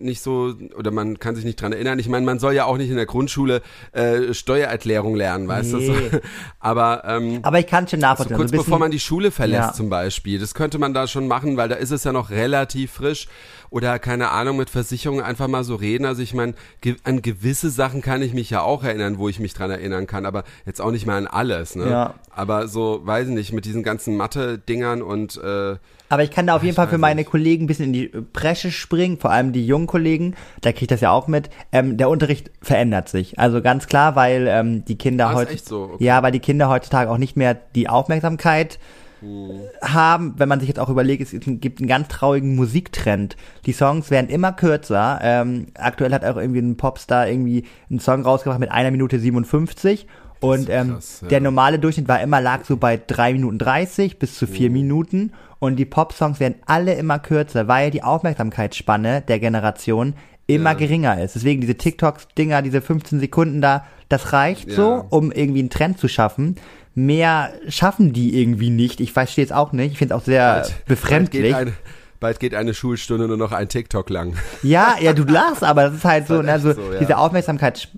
nicht so oder man kann sich nicht dran erinnern. Ich meine, man soll ja auch nicht in der Grundschule äh, Steuererklärung lernen, weißt Nee. du? Aber ähm, Aber ich kann schon so nachvollziehen. kurz so ein bisschen- bevor man die Schule verlässt Ja. zum Beispiel. Das könnte man da schon machen, weil da ist es ja noch relativ frisch. Oder keine Ahnung, mit Versicherungen einfach mal so reden. Also ich meine, ge an gewisse Sachen kann ich mich ja auch erinnern, wo ich mich dran erinnern kann, aber jetzt auch nicht mehr an alles. Ne? Ja. Aber so, weiß ich nicht, mit diesen ganzen Mathe-Dingern und äh, Aber ich kann da auf jeden Fall für meine. Kollegen ein bisschen in die Bresche springen, vor allem die jungen Kollegen, da kriege ich das ja auch mit. Ähm, der Unterricht verändert sich. Also ganz klar, weil ähm, die Kinder Ah, heute so? Okay. ja, weil die Kinder heutzutage auch nicht mehr die Aufmerksamkeit Hm. haben, wenn man sich jetzt auch überlegt, es gibt einen ganz traurigen Musiktrend. Die Songs werden immer kürzer. Ähm, aktuell hat auch irgendwie ein Popstar irgendwie einen Song rausgebracht mit einer Minute 57. Und ähm, krass, ja. der normale Durchschnitt war immer, lag so bei drei Minuten 30 bis zu vier Minuten. Und die Popsongs werden alle immer kürzer, weil die Aufmerksamkeitsspanne der Generation immer Ja. geringer ist. Deswegen diese TikToks-Dinger, diese 15 Sekunden da, das reicht Ja. so, um irgendwie einen Trend zu schaffen. Mehr schaffen die irgendwie nicht. Ich verstehe es auch nicht. Ich finde es auch sehr Bald geht, befremdlich. eine, bald geht eine Schulstunde nur noch ein TikTok lang. Ja, ja, du lachst, aber das ist halt so, ne, so, so, ja. diese Aufmerksamkeit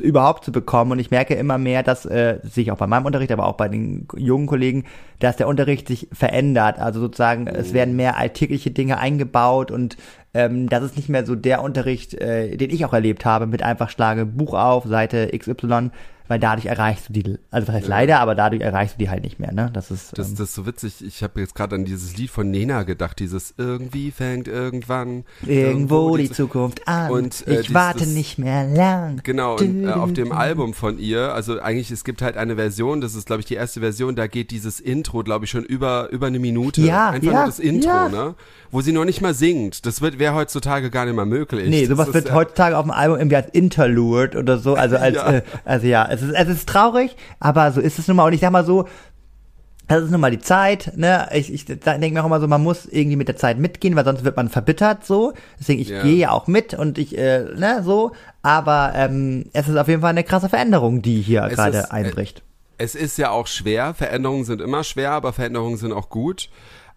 überhaupt zu bekommen. Und ich merke immer mehr, dass, äh, das sehe ich auch bei meinem Unterricht, aber auch bei den jungen Kollegen, dass der Unterricht sich verändert. Also sozusagen, es Mhm. werden mehr alltägliche Dinge eingebaut und ähm, das ist nicht mehr so der Unterricht, äh, den ich auch erlebt habe, mit einfach schlage Buch auf, Seite XY, weil dadurch erreichst du die, also das heißt leider, aber dadurch erreichst du die halt nicht mehr, ne? Das ist, Das, ähm, das ist so witzig. Ich habe jetzt gerade an dieses Lied von Nena gedacht, dieses irgendwie fängt irgendwann irgendwo die Zu- Zukunft an. Und, äh, ich dies- warte nicht mehr lang. Genau, und äh, auf dem Album von ihr, also eigentlich, es gibt halt eine Version, das ist, glaube ich, die erste Version, da geht dieses Intro, glaube ich, schon über, über eine Minute. Ja, Einfach ja, nur das Intro, ja. ne? Wo sie noch nicht mal singt. Das wird wäre heutzutage gar nicht mehr möglich. Nee, sowas wird ja- heutzutage auf dem Album irgendwie als Interlude oder so, also als, Ja. äh, also ja, es ist, es ist traurig, aber so ist es nun mal und ich sag mal so, das ist nun mal die Zeit, ne, ich, ich denke mir auch immer so, man muss irgendwie mit der Zeit mitgehen, weil sonst wird man verbittert so, deswegen ich Ja. gehe ja auch mit und ich, äh, ne, so, aber ähm, es ist auf jeden Fall eine krasse Veränderung, die hier gerade äh, einbricht. Es ist ja auch schwer, Veränderungen sind immer schwer, aber Veränderungen sind auch gut.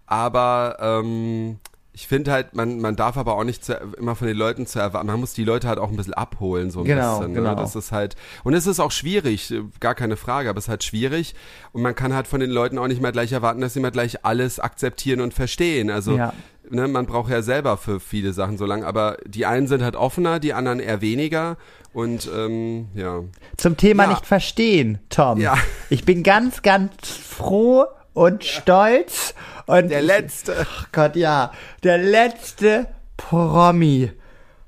Aber ähm, ich finde halt, man, man darf aber auch nicht zu, immer von den Leuten zu erwarten, man muss die Leute halt auch ein bisschen abholen, so ein Genau, bisschen. genau. Ne? Das ist halt, und es ist auch schwierig, gar keine Frage, aber es ist halt schwierig und man kann halt von den Leuten auch nicht mehr gleich erwarten, dass sie mal gleich alles akzeptieren und verstehen. Also Ja. ne, man braucht ja selber für viele Sachen so lange, aber die einen sind halt offener, die anderen eher weniger und ähm, ja. Zum Thema Ja. nicht verstehen, Tom. Ja. Ich bin ganz, ganz froh und stolz und Der ich, letzte. Ach Gott, ja. Der letzte Promi.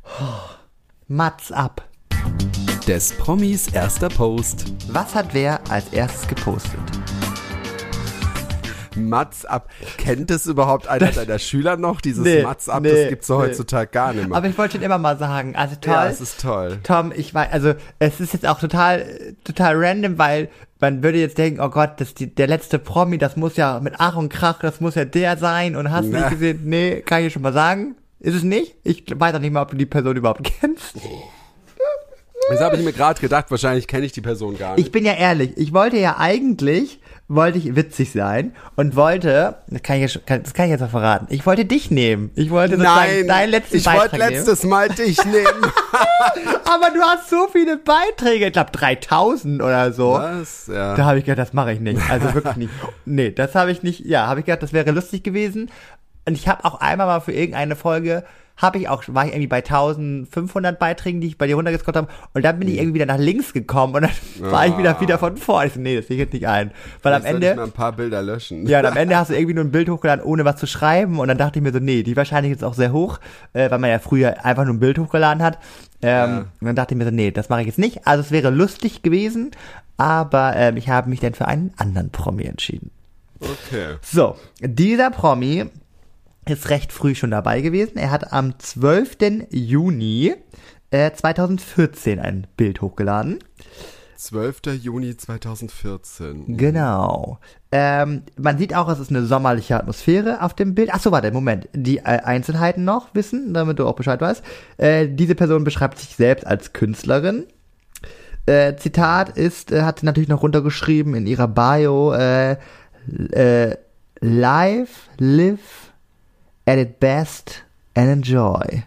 Oh, Mats ab. Des Promis erster Post. Was hat wer als erstes gepostet? Mats ab. Kennt es überhaupt einer deiner Schüler noch? Dieses Nee, Mats ab, nee, das gibt's so nee. heutzutage gar nicht mehr. Aber ich wollte schon immer mal sagen, also toll. ja, es ist toll. Tom, ich weiß, also es ist jetzt auch total, total random, weil man würde jetzt denken, oh Gott, das ist die, der letzte Promi, das muss ja mit Ach und Krach, das muss ja der sein und hast Na. nicht gesehen. Nee, kann ich dir schon mal sagen. Ist es nicht? Ich weiß auch nicht mal, ob du die Person überhaupt kennst. Das habe ich mir gerade gedacht, wahrscheinlich kenne ich die Person gar nicht. Ich bin ja ehrlich, ich wollte ja eigentlich, wollte ich witzig sein und wollte, das kann ich, jetzt, kann, das kann ich jetzt mal verraten, ich wollte dich nehmen. Ich wollte Nein, deinen letzten ich Beitrag wollte letztes Mal dich nehmen. nehmen. Aber du hast so viele Beiträge, ich glaube 3000 oder so. Was? Ja. Da habe ich gedacht, das mache ich nicht. Also wirklich nicht. Nee, das habe ich nicht. Ja, habe ich gedacht, das wäre lustig gewesen. Und ich habe auch einmal mal für irgendeine Folge habe ich auch, war ich irgendwie bei 1500 Beiträgen, die ich bei dir runtergescrollt habe. Und dann bin ich irgendwie wieder nach links gekommen und dann war ich wieder, Ah. wieder von vorne. Ich so, nee, das sehe ich jetzt nicht ein. Weil am ich mal Ende, ein paar Bilder löschen. ja, und am Ende hast du irgendwie nur ein Bild hochgeladen, ohne was zu schreiben. Und dann dachte ich mir so, nee, die wahrscheinlich ist auch sehr hoch, äh, weil man ja früher einfach nur ein Bild hochgeladen hat. Ähm, Ja. Und dann dachte ich mir so, nee, das mache ich jetzt nicht. Also es wäre lustig gewesen, aber ähm, ich habe mich dann für einen anderen Promi entschieden. Okay. So, dieser Promi ist recht früh schon dabei gewesen. Er hat am 12. Juni äh, 2014 ein Bild hochgeladen. 12. Juni 2014. Genau. Ähm, man sieht auch, es ist eine sommerliche Atmosphäre auf dem Bild. Ach so, warte, Moment. Die äh, Einzelheiten noch wissen, damit du auch Bescheid weißt. Äh, diese Person beschreibt sich selbst als Künstlerin. Äh, Zitat ist, äh, hat sie natürlich noch runtergeschrieben in ihrer Bio, äh, live, live, at its best and enjoy.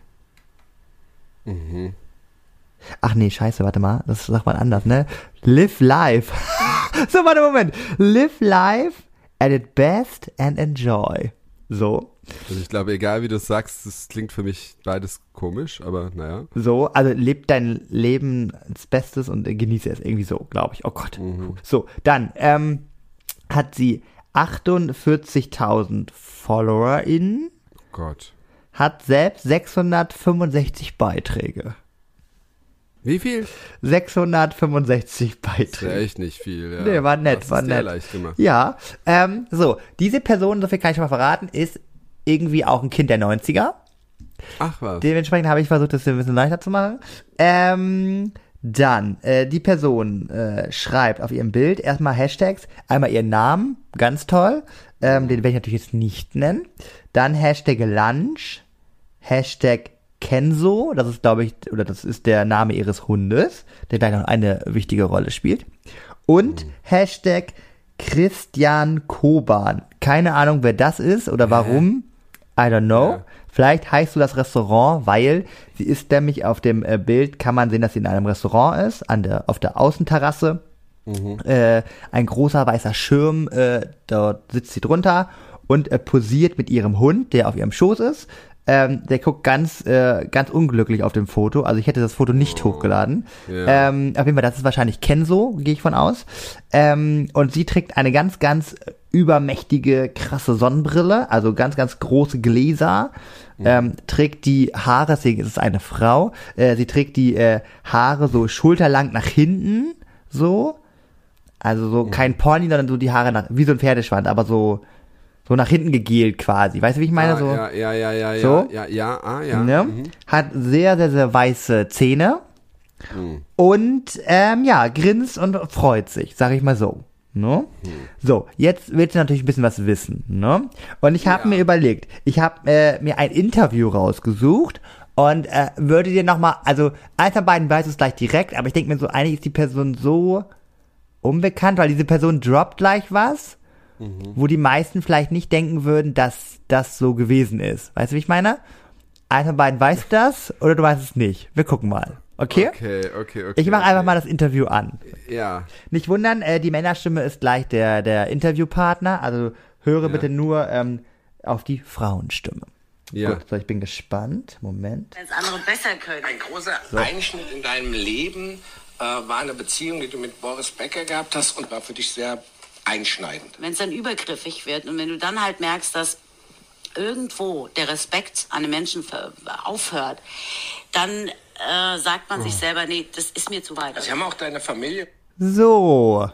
Ach nee, scheiße, warte mal, das sagt man anders, ne? Live life. so, warte, Moment. Live life at its best and enjoy. So, Also ich glaube, egal wie du es sagst, das klingt für mich beides komisch, aber naja. so, also lebt dein Leben ins Bestes und genieße es irgendwie so, glaube ich. Oh Gott. So, dann, ähm, hat sie 48.000 FollowerInnen, Gott. hat selbst 665 Beiträge. Wie viel? 665 Das wäre Beiträge. echt nicht viel. Ja. Nee, war nett, das war ist sehr nett. leicht gemacht. Ja, ähm, so, diese Person, so viel kann ich schon mal verraten, ist irgendwie auch ein Kind der 90er. Ach was. Dementsprechend habe ich versucht, das ein bisschen leichter zu machen. Ähm, dann, äh, die Person äh, schreibt auf ihrem Bild erstmal Hashtags, einmal ihren Namen, ganz toll, ähm, den werde ich natürlich jetzt nicht nennen. Dann Hashtag Lunch, Hashtag Kenzo, das ist, glaube ich, oder das ist der Name ihres Hundes, der gleich noch eine wichtige Rolle spielt. Und Hashtag Christian Koban. Keine Ahnung, wer das ist oder warum. I don't know. Ja. Vielleicht heißt du das Restaurant, weil sie ist nämlich auf dem äh, Bild, kann man sehen, dass sie in einem Restaurant ist, an der, auf der Außenterrasse. Äh, ein großer weißer Schirm, äh, dort sitzt sie drunter und äh, posiert mit ihrem Hund, der auf ihrem Schoß ist. Ähm, der guckt ganz, äh, ganz unglücklich auf dem Foto. Also ich hätte das Foto nicht hochgeladen. Ja. Ähm, auf jeden Fall, das ist wahrscheinlich Kenzo, gehe ich von aus. Ähm, und sie trägt eine ganz, ganz übermächtige, krasse Sonnenbrille, also ganz, ganz große Gläser. Ähm, trägt die Haare, deswegen ist es eine Frau, äh, sie trägt die äh, Haare so schulterlang nach hinten, so. Also so kein Pony, sondern so die Haare nach, wie so ein Pferdeschwanz, aber so, so nach hinten gegelt quasi. Weißt du, wie ich meine? ah, so, ja, ja, ja, ja, So? ja, ja, ja, ah, ja. ne? Mhm. Hat sehr, sehr, sehr weiße Zähne. Mhm. Und ähm, ja, grinst und freut sich, sag ich mal so. Ne? Mhm. So, jetzt willst du natürlich ein bisschen was wissen. Ne? Und ich habe Ja. mir überlegt, ich habe äh, mir ein Interview rausgesucht und äh, würde dir nochmal, also eins von beiden weiß es gleich direkt, aber ich denke mir so, eigentlich ist die Person so unbekannt, weil diese Person droppt gleich was, Mhm. wo die meisten vielleicht nicht denken würden, dass das so gewesen ist. Weißt du, wie ich meine? Einer von beiden weiß das oder du weißt es nicht. Wir gucken mal. Okay? Okay, okay, okay. Ich mache okay. einfach mal das Interview an. Ja, Nicht wundern, äh, die Männerstimme ist gleich der, der Interviewpartner, also höre Ja. bitte nur ähm, auf die Frauenstimme. ja. Gut, so, ich bin gespannt. Moment. wenn es andere besser können. Ein großer Einschnitt in deinem Leben äh, war eine Beziehung, die du mit Boris Becker gehabt hast und war für dich sehr einschneidend. Wenn es dann übergriffig wird und wenn du dann halt merkst, dass irgendwo der Respekt an den Menschen aufhört, dann äh, sagt man sich selber, nee, das ist mir zu weit. Sie haben auch deine Familie So.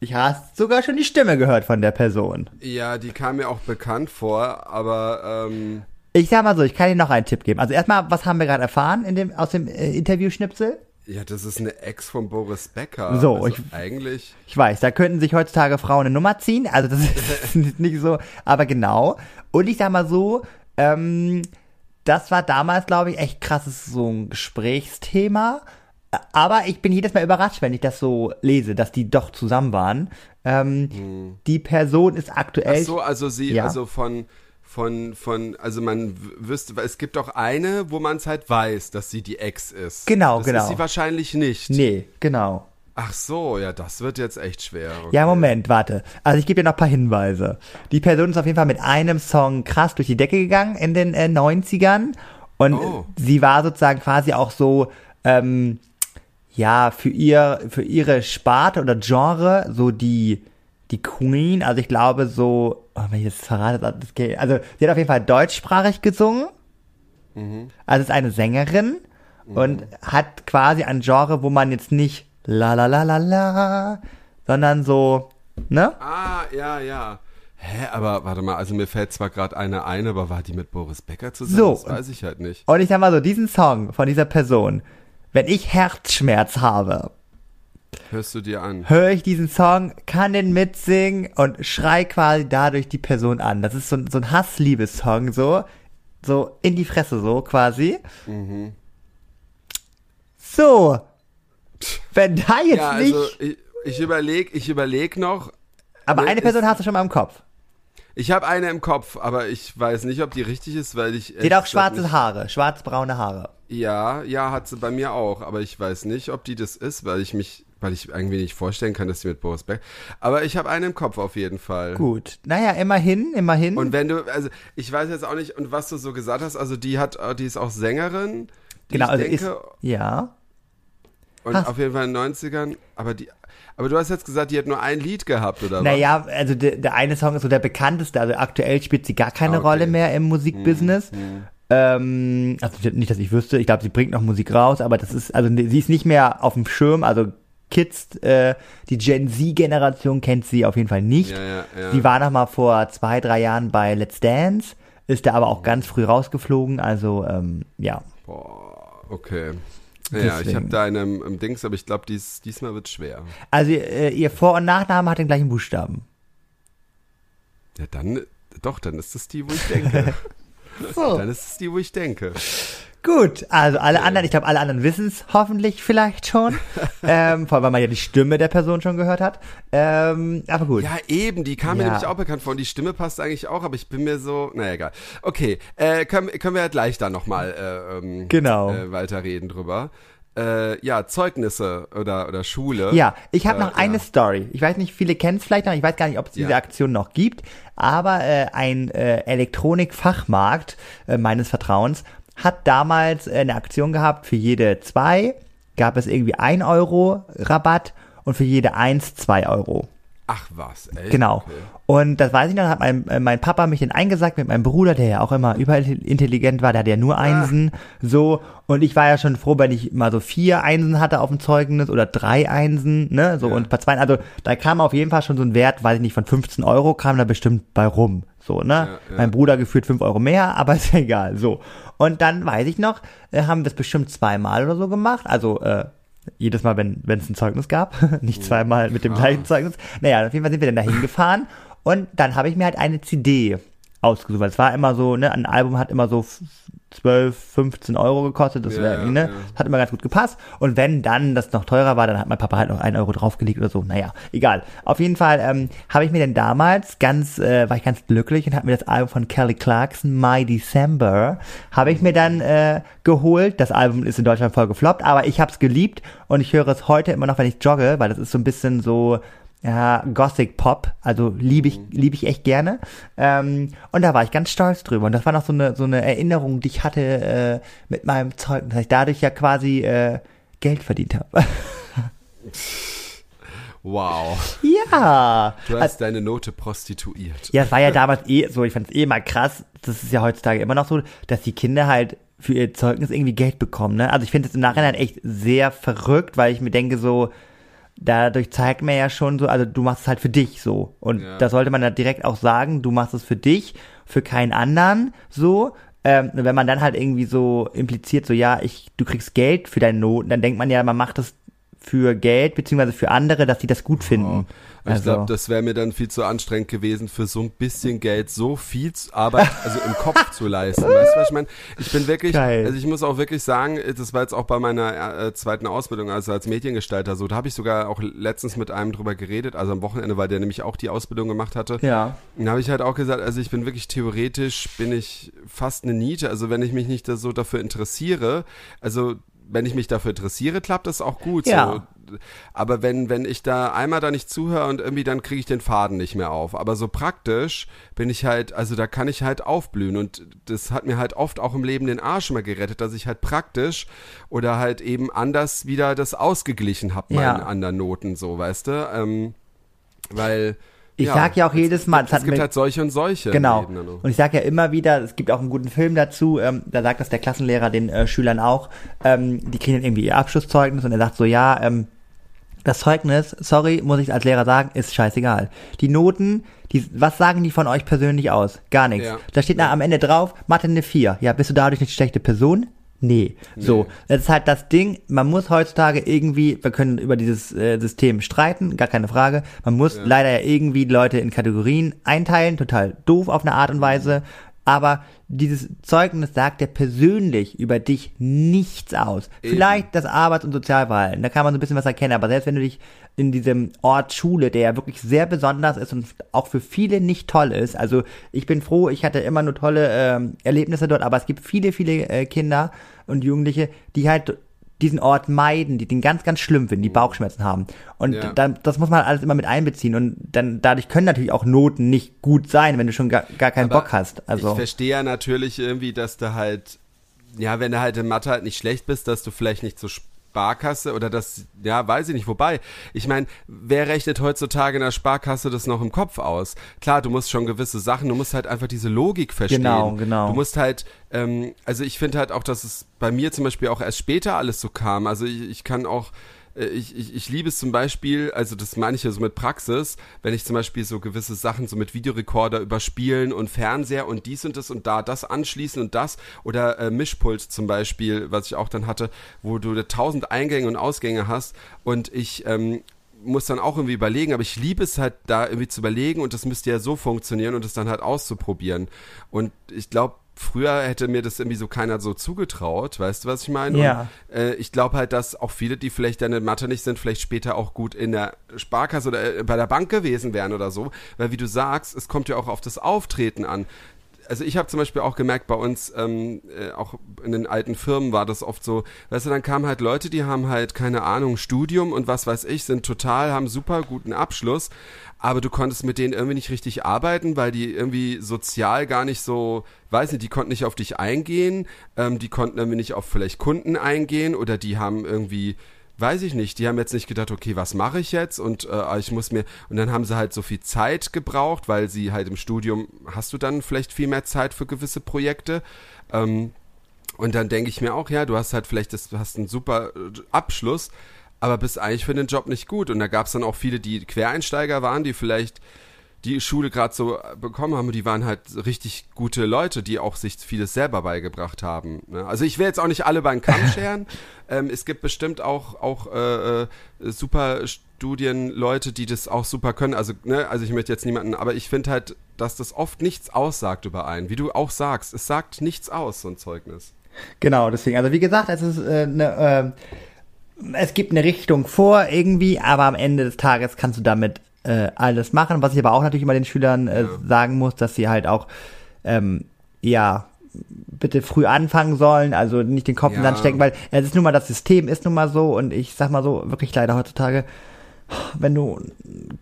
Ich habe sogar schon die Stimme gehört von der Person. Ja, die kam mir auch bekannt vor, aber ähm, Ich sag mal so, ich kann Ihnen noch einen Tipp geben. Also erstmal, was haben wir gerade erfahren in dem, aus dem äh, Interviewschnipsel? Ja, das ist eine Ex von Boris Becker. So, also ich- eigentlich. Ich weiß, da könnten sich heutzutage Frauen eine Nummer ziehen. Also das ist nicht so, aber genau. Und ich sag mal so, ähm, das war damals, glaube ich, echt krasses so ein Gesprächsthema. Aber ich bin jedes Mal überrascht, wenn ich das so lese, dass die doch zusammen waren. Ähm, Die Person ist Ach aktuell. so, also sie, Ja. also von, von, von, also man wüsste, es gibt auch eine, wo man es halt weiß, dass sie die Ex ist. Genau, das genau. ist sie wahrscheinlich nicht. Nee, genau. Ach so, ja, das wird jetzt echt schwer. Okay. Ja, Moment, warte. Also ich gebe dir noch ein paar Hinweise. Die Person ist auf jeden Fall mit einem Song krass durch die Decke gegangen in den äh, 90ern. Und Oh. sie war sozusagen quasi auch so, ähm, ja, für ihr, für ihre Sparte oder Genre so die, die Queen. Also ich glaube so, oh, wenn ich jetzt verrate, das geht. Also sie hat auf jeden Fall deutschsprachig gesungen. Also ist eine Sängerin und hat quasi ein Genre, wo man jetzt nicht la la la la la, sondern so, ne? Ah, ja, ja. Hä, aber warte mal, also mir fällt zwar gerade eine ein, aber war die mit Boris Becker zusammen? So. Das weiß ich halt nicht. Und ich sag mal so, diesen Song von dieser Person, wenn ich Herzschmerz habe, Hörst du dir an? höre ich diesen Song, kann den mitsingen und schrei quasi dadurch die Person an. Das ist so, ein- so ein Hassliebessong, so, so in die Fresse, so quasi. So. Wenn da jetzt Ja, nicht, also ich, ich überleg, ich überleg noch. aber ne, eine Person hast du schon mal im Kopf. Ich habe eine im Kopf, aber ich weiß nicht, ob die richtig ist, weil ich. Sie hat auch schwarze nicht- Haare, schwarz-braune Haare. Ja, ja, hat sie bei mir auch, aber ich weiß nicht, ob die das ist, weil ich mich, weil ich irgendwie nicht vorstellen kann, dass sie mit Boris Becker. Aber ich habe eine im Kopf auf jeden Fall. Gut. Naja, immerhin, immerhin. Und wenn du, also ich weiß jetzt auch nicht, und was du so gesagt hast, also die hat, die ist auch Sängerin. Die genau, ich also denke, ist, ja. und hast- auf jeden Fall in den 90ern, aber die, aber du hast jetzt gesagt, die hat nur ein Lied gehabt, oder was? Naja, also der, der eine Song ist so der bekannteste, also aktuell spielt sie gar keine Ah, okay. Rolle mehr im Musikbusiness. Ähm, also nicht, dass ich wüsste, ich glaube, sie bringt noch Musik raus, aber das ist, also sie ist nicht mehr auf dem Schirm, also Kids, äh, die Gen Z-Generation kennt sie auf jeden Fall nicht. Ja, ja, ja. Sie war noch mal vor zwei, drei Jahren bei Let's Dance, ist da aber auch ganz früh rausgeflogen, also ähm, ja. Boah, okay. Ja, ich Deswegen. habe da eine im, im Dings, aber ich glaube, dies, diesmal wird schwer. Also äh, ihr Vor- und Nachname hat den gleichen Buchstaben. Ja, dann, doch, dann ist es die, wo ich denke. So. dann ist es die, wo ich denke. Gut, also alle anderen, ich glaube, alle anderen wissen es hoffentlich vielleicht schon. ähm, vor allem, weil man ja die Stimme der Person schon gehört hat. Ähm, aber gut. Ja, eben, die kam mir Ja. nämlich auch bekannt vor und die Stimme passt eigentlich auch, aber ich bin mir so, naja, egal. Okay, äh, können, können wir ja gleich dann nochmal äh, ähm, Genau. äh, weiterreden drüber. Äh, ja, Zeugnisse oder, oder Schule. Ja, ich habe Äh, noch eine ja. Story. Ich weiß nicht, viele kennen es vielleicht noch. Ich weiß gar nicht, ob es diese Ja. Aktion noch gibt. Aber äh, ein äh, Elektronikfachmarkt äh, meines Vertrauens hat damals äh, eine Aktion gehabt. Für jede zwei gab es irgendwie ein Euro Rabatt und für jede eins zwei Euro. Ach was, ey. Genau. Okay. Und das weiß ich noch, hat mein, äh, mein Papa mich dann eingesagt mit meinem Bruder, der ja auch immer überintelligent war, der hatte ja nur Einsen, so. Und ich war ja schon froh, wenn ich mal so vier Einsen hatte auf dem Zeugnis oder drei Einsen, ne, so. Ja. Und bei zwei, also da kam auf jeden Fall schon so ein Wert, weiß ich nicht, von 15 Euro kam da bestimmt bei rum, so, ne. Ja, ja. Mein Bruder gefühlt fünf Euro mehr, aber ist ja egal, so. Und dann weiß ich noch, äh, haben wir es bestimmt zweimal oder so gemacht, also, äh, jedes Mal, wenn wenn es ein Zeugnis gab, nicht zweimal mit dem gleichen Zeugnis. Naja, auf jeden Fall sind wir dann da hingefahren und dann habe ich mir halt eine CD ausgesucht. weil Es war immer so, ne, ein Album hat immer so f- 12, 15 Euro gekostet, das Ja, wär ne, ja. hat immer ganz gut gepasst. Und wenn dann das noch teurer war, dann hat mein Papa halt noch einen Euro draufgelegt oder so. Naja, egal. Auf jeden Fall ähm, habe ich mir denn damals ganz, äh, war ich ganz glücklich und habe mir das Album von Kelly Clarkson, My December, habe ich mir dann äh, geholt. Das Album ist in Deutschland voll gefloppt, aber ich habe es geliebt und ich höre es heute immer noch, wenn ich jogge, weil das ist so ein bisschen so ja, Gothic Pop, also liebe ich, liebe ich echt gerne. Ähm, und da war ich ganz stolz drüber. Und das war noch so eine, so eine Erinnerung, die ich hatte äh, mit meinem Zeugnis, dass ich dadurch ja quasi äh, Geld verdient habe. Wow. ja. Du Also, hast deine Note prostituiert. ja, es war ja damals eh so, ich fand es eh mal krass, das ist ja heutzutage immer noch so, dass die Kinder halt für ihr Zeugnis irgendwie Geld bekommen. Ne? Also ich finde es im Nachhinein echt sehr verrückt, weil ich mir denke so, dadurch zeigt man ja schon so, also du machst es halt für dich so. Und Ja. da sollte man ja direkt auch sagen, du machst es für dich, für keinen anderen so. Ähm, wenn man dann halt irgendwie so impliziert, so ja, ich, du kriegst Geld für deine Noten, dann denkt man ja, man macht es für Geld beziehungsweise für andere, dass sie das gut finden. Also- glaube, das wäre mir dann viel zu anstrengend gewesen, für so ein bisschen Geld so viel Arbeit, also im Kopf zu leisten. Weißt du, was ich meine? Ich bin wirklich, Geil. also ich muss auch wirklich sagen, das war jetzt auch bei meiner äh, zweiten Ausbildung, also als Mediengestalter so, da habe ich sogar auch letztens mit einem drüber geredet, also am Wochenende, weil der nämlich auch die Ausbildung gemacht hatte. Ja. Da habe ich halt auch gesagt, also ich bin wirklich theoretisch, bin ich fast eine Niete. Also wenn ich mich nicht so dafür interessiere, also wenn ich mich dafür interessiere, klappt das auch gut. Ja. So. Aber wenn, wenn ich da einmal da nicht zuhöre und irgendwie dann kriege ich den Faden nicht mehr auf. Aber so praktisch bin ich halt, also da kann ich halt aufblühen und das hat mir halt oft auch im Leben den Arsch mal gerettet, dass ich halt praktisch oder halt eben anders wieder das ausgeglichen habe, Ja. meinen anderen Noten, so, weißt du? Ähm, weil Ich sag ja auch jedes Mal, es hat gibt halt solche und solche. Genau. Auch. Und ich sage ja immer wieder, es gibt auch einen guten Film dazu, ähm, da sagt das der Klassenlehrer den äh, Schülern auch, ähm, die kriegen dann irgendwie ihr Abschlusszeugnis und er sagt so, ja, ähm, das Zeugnis, sorry, muss ich als Lehrer sagen, ist scheißegal. Die Noten, die, was sagen die von euch persönlich aus? Gar nichts. Ja. Da steht da am Ende drauf, Mathe eine 4. Ja, bist du dadurch eine schlechte Person? Nee. So, das ist halt das Ding, man muss heutzutage irgendwie, wir können über dieses äh, System streiten, gar keine Frage, man muss leider ja irgendwie Leute in Kategorien einteilen, total doof auf eine Art und Weise, aber dieses Zeugnis sagt ja persönlich über dich nichts aus. Vielleicht das Arbeits- und Sozialverhalten, da kann man so ein bisschen was erkennen, aber selbst wenn du dich in diesem Ort Schule, der ja wirklich sehr besonders ist und auch für viele nicht toll ist, also ich bin froh, ich hatte immer nur tolle ähm, Erlebnisse dort, aber es gibt viele, viele äh, Kinder und Jugendliche, die halt diesen Ort meiden, die den ganz, ganz schlimm finden, die Bauchschmerzen haben. Und Ja. dann, das muss man alles immer mit einbeziehen. Und dann dadurch können natürlich auch Noten nicht gut sein, wenn du schon gar, gar keinen Aber Bock hast. Ich Also verstehe ja natürlich irgendwie, dass du halt, ja, wenn du halt in Mathe halt nicht schlecht bist, dass du vielleicht nicht zur Sparkasse oder das, ja, weiß ich nicht. Wobei, ich meine, wer rechnet heutzutage in der Sparkasse das noch im Kopf aus? Klar, du musst schon gewisse Sachen, du musst halt einfach diese Logik verstehen. Genau, genau. Du musst halt, ähm, also ich finde halt auch, dass es bei mir zum Beispiel auch erst später alles so kam. Also ich, ich kann auch ich, ich, ich liebe es zum Beispiel, also das meine ich ja so mit Praxis, wenn ich zum Beispiel so gewisse Sachen so mit Videorekorder überspielen und Fernseher und dies und das und da das anschließen und das oder äh, Mischpult zum Beispiel, was ich auch dann hatte, wo du tausend Eingänge und Ausgänge hast und ich ähm, muss dann auch irgendwie überlegen, aber ich liebe es halt da irgendwie zu überlegen und das müsste ja so funktionieren und es dann halt auszuprobieren. Und ich glaube, früher hätte mir das irgendwie so keiner so zugetraut, weißt du, was ich meine? Ja. Und, äh, ich glaube halt, dass auch viele, die vielleicht dann in Mathe nicht sind, vielleicht später auch gut in der Sparkasse oder äh, bei der Bank gewesen wären oder so. Weil wie du sagst, es kommt ja auch auf das Auftreten an also ich habe zum Beispiel auch gemerkt, bei uns, ähm, äh, auch in den alten Firmen war das oft so, weißt du, dann kamen halt Leute, die haben halt, keine Ahnung, Studium und was weiß ich, sind total, haben super guten Abschluss, aber du konntest mit denen irgendwie nicht richtig arbeiten, weil die irgendwie sozial gar nicht so, weiß nicht, die konnten nicht auf dich eingehen, ähm, die konnten irgendwie nicht auf vielleicht Kunden eingehen oder die haben irgendwie weiß ich nicht, die haben jetzt nicht gedacht, okay, was mache ich jetzt und äh, ich muss mir und dann haben sie halt so viel Zeit gebraucht, weil sie halt im Studium hast du dann vielleicht viel mehr Zeit für gewisse Projekte. Ähm, und dann denke ich mir auch, ja, du hast halt vielleicht das, hast einen super äh, Abschluss, aber bist eigentlich für den Job nicht gut. Und da gab es dann auch viele, die Quereinsteiger waren, die vielleicht die Schule gerade so bekommen haben, die waren halt richtig gute Leute, die auch sich vieles selber beigebracht haben. ne? Also ich will jetzt auch nicht alle beim Kamm scheren. ähm, es gibt bestimmt auch, auch äh, äh, super Studienleute, die das auch super können. Also, ne, also ich möchte jetzt niemanden, aber ich finde halt, dass das oft nichts aussagt über einen. Wie du auch sagst, es sagt nichts aus, so ein Zeugnis. Genau, deswegen. Also wie gesagt, es ist äh, ne, äh, es gibt eine Richtung vor irgendwie, aber am Ende des Tages kannst du damit äh, alles machen. Was ich aber auch natürlich immer den Schülern äh, sagen muss, dass sie halt auch ähm, ja bitte früh anfangen sollen, also nicht den Kopf in den Ja. Sand stecken, weil es ist nun mal das System ist nun mal so und ich sag mal so wirklich leider heutzutage wenn du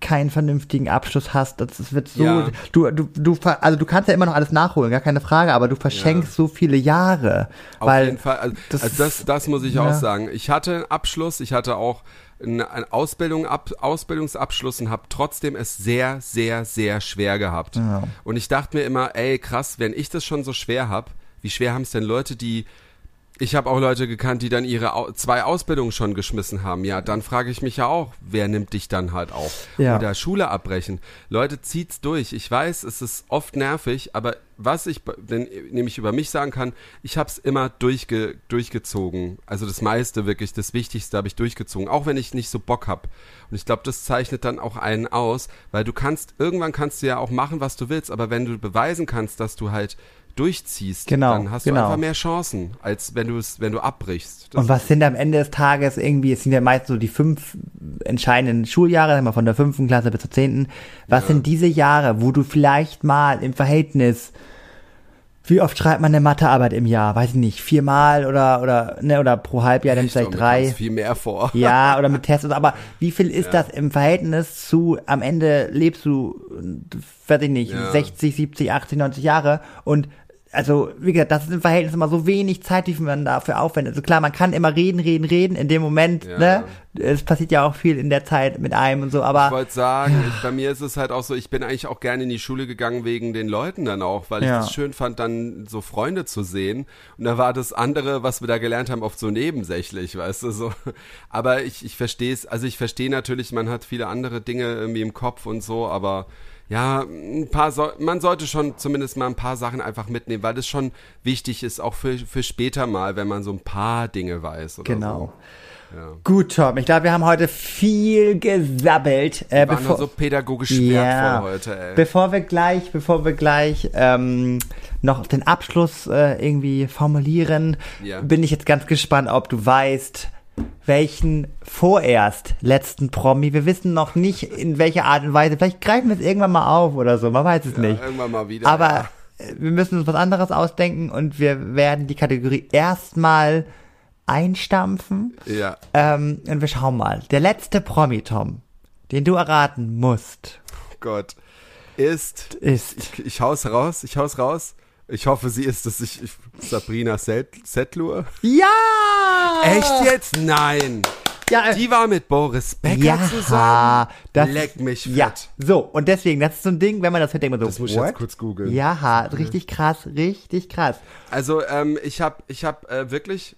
keinen vernünftigen Abschluss hast, das, wird so, Ja. du, du, du, also du kannst ja immer noch alles nachholen, gar keine Frage, aber du verschenkst so viele Jahre, Auf weil jeden Fall. Also das also das, das muss ich ja. auch sagen. Ich hatte einen Abschluss, ich hatte auch eine, einen Ausbildung, ab, Ausbildungsabschluss und habe trotzdem es sehr, sehr, sehr schwer gehabt. Und ich dachte mir immer, ey, krass, wenn ich das schon so schwer hab, wie schwer haben es denn Leute, die Ich habe auch Leute gekannt, die dann ihre Au zwei Ausbildungen schon geschmissen haben. Ja, dann frage ich mich ja auch, wer nimmt dich dann halt auch? Ja. Oder Schule abbrechen. Leute, zieht's durch. Ich weiß, es ist oft nervig, aber was ich denn, nämlich über mich sagen kann, ich habe es immer durchge durchgezogen. Also das meiste wirklich, das Wichtigste habe ich durchgezogen, auch wenn ich nicht so Bock hab. Und ich glaube, das zeichnet dann auch einen aus, weil du kannst, irgendwann kannst du ja auch machen, was du willst, aber wenn du beweisen kannst, dass du halt durchziehst, Genau, dann hast genau. du einfach mehr Chancen, als wenn du es, wenn du abbrichst. Das Und was sind am Ende des Tages irgendwie, es sind ja meist so die fünf entscheidenden Schuljahre, sagen wir von der fünften Klasse bis zur zehnten. Was sind diese Jahre, wo du vielleicht mal im Verhältnis, wie oft schreibt man eine Mathearbeit im Jahr? Weiß ich nicht, viermal oder, oder, ne, oder pro Halbjahr dann vielleicht drei. viel mehr vor. Ja, oder mit Tests, aber wie viel ist das im Verhältnis zu, am Ende lebst du, weiß ich nicht, Ja. 60, 70, 80, 90 Jahre und also, wie gesagt, das ist im Verhältnis immer so wenig Zeit, wie man dafür aufwendet. Also klar, man kann immer reden, reden, reden, in dem Moment, Ja. ne, es passiert ja auch viel in der Zeit mit einem und so, Ich aber, wollte sagen, ich, bei mir ist es halt auch so, ich bin eigentlich auch gerne in die Schule gegangen wegen den Leuten dann auch, weil ich Ja. das schön fand, dann so Freunde zu sehen. Und da war das andere, was wir da gelernt haben, oft so nebensächlich, weißt du, so. Aber ich, ich verstehe es, also ich verstehe natürlich, man hat viele andere Dinge irgendwie im Kopf und so, aber ja, ein paar, so, man sollte schon zumindest mal ein paar Sachen einfach mitnehmen, weil das schon wichtig ist, auch für, für später mal, wenn man so ein paar Dinge weiß oder genau. so. Ja. Gut, Tom, ich glaube, wir haben heute viel gesabbelt. Äh, nur bevor, so pädagogisch wertvoll heute, ey. Bevor wir gleich, bevor wir gleich ähm, noch den Abschluss äh, irgendwie formulieren, Ja. bin ich jetzt ganz gespannt, ob du weißt, welchen vorerst letzten Promi. Wir wissen noch nicht, in welcher Art und Weise. Vielleicht greifen wir es irgendwann mal auf oder so. Man weiß es nicht. Irgendwann mal wieder. Aber ja. äh, wir müssen uns was anderes ausdenken und wir werden die Kategorie erstmal einstampfen. Ja. Ähm, und wir schauen mal. Der letzte Promi, Tom, den du erraten musst, Oh Gott. Ist. ist. Ich, ich hau's raus, ich hau's raus. Ich hoffe, sie ist es. Ich, ich, Sabrina Set- Settler. Ja! Echt jetzt? Nein. Ja, äh, Die war mit Boris Becker ja, zusammen. das, Leck mich fett. Ja, so, und deswegen, das ist so ein Ding, wenn man das hört, denkt man so, Das muss ich jetzt kurz googeln. Ja, richtig krass, richtig krass. Also, ähm, ich hab, ich hab äh, wirklich.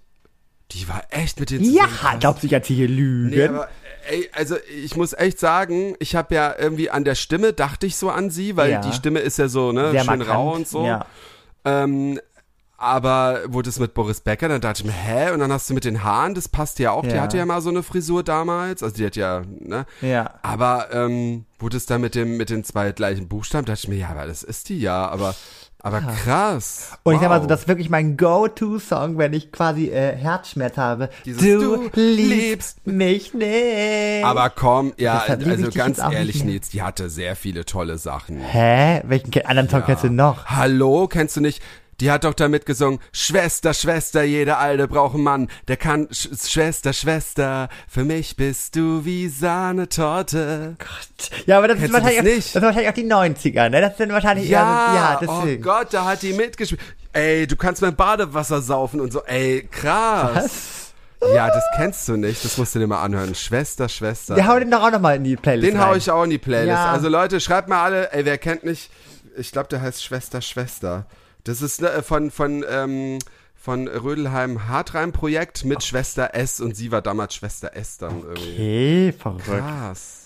Die war echt mit den Ja, glaubst du, ich erzähle hier Lügen? Nee, aber ey, also ich muss echt sagen, ich habe ja irgendwie an der Stimme dachte ich so an sie, weil Ja. die Stimme ist ja so, ne, Sehr schön markant, rau und so. ja. Ähm, aber wurde es mit Boris Becker, dann dachte ich mir, hä? Und dann hast du mit den Haaren, das passt ja auch. Die Ja. hatte ja mal so eine Frisur damals. Also die hat ja, ne? Ja. Aber ähm, wurde es dann mit dem mit den zwei gleichen Buchstaben, dachte ich mir, ja, aber das ist die ja, aber aber krass. Und ich sag mal so, Wow. das ist wirklich mein Go-To-Song, wenn ich quasi äh, Herzschmerz habe. Dieses du, Du liebst mich nicht. aber komm, ja, also ganz ehrlich. Nils, die hatte sehr viele tolle Sachen. Hä? Welchen anderen Song kennst du noch? Hallo, kennst du nicht? Die hat doch damit gesungen, Schwester, Schwester, jeder Alte braucht einen Mann, der kann, Sch Schwester, Schwester, für mich bist du wie Sahnetorte. Ja, aber das ist, Kennst das wahrscheinlich auch, nicht? das ist wahrscheinlich auch die 90er, ne? Das sind wahrscheinlich eher so, ja, oh deswegen. Gott, da hat die mitgespielt. Ey, du kannst mein Badewasser saufen und so, ey, krass. Was? Ja, das kennst du nicht, das musst du dir mal anhören. Schwester, Schwester. Wir hauen den doch auch nochmal in die Playlist Den hau rein. ich auch in die Playlist. Ja. Also Leute, schreibt mal alle, ey, wer kennt nicht, ich glaube, der heißt Schwester, Schwester. Das ist ne, von, von, ähm, von Rödelheim Hartreim Projekt mit Schwester S und sie war damals Schwester S dann irgendwie. Okay, verrückt. Krass.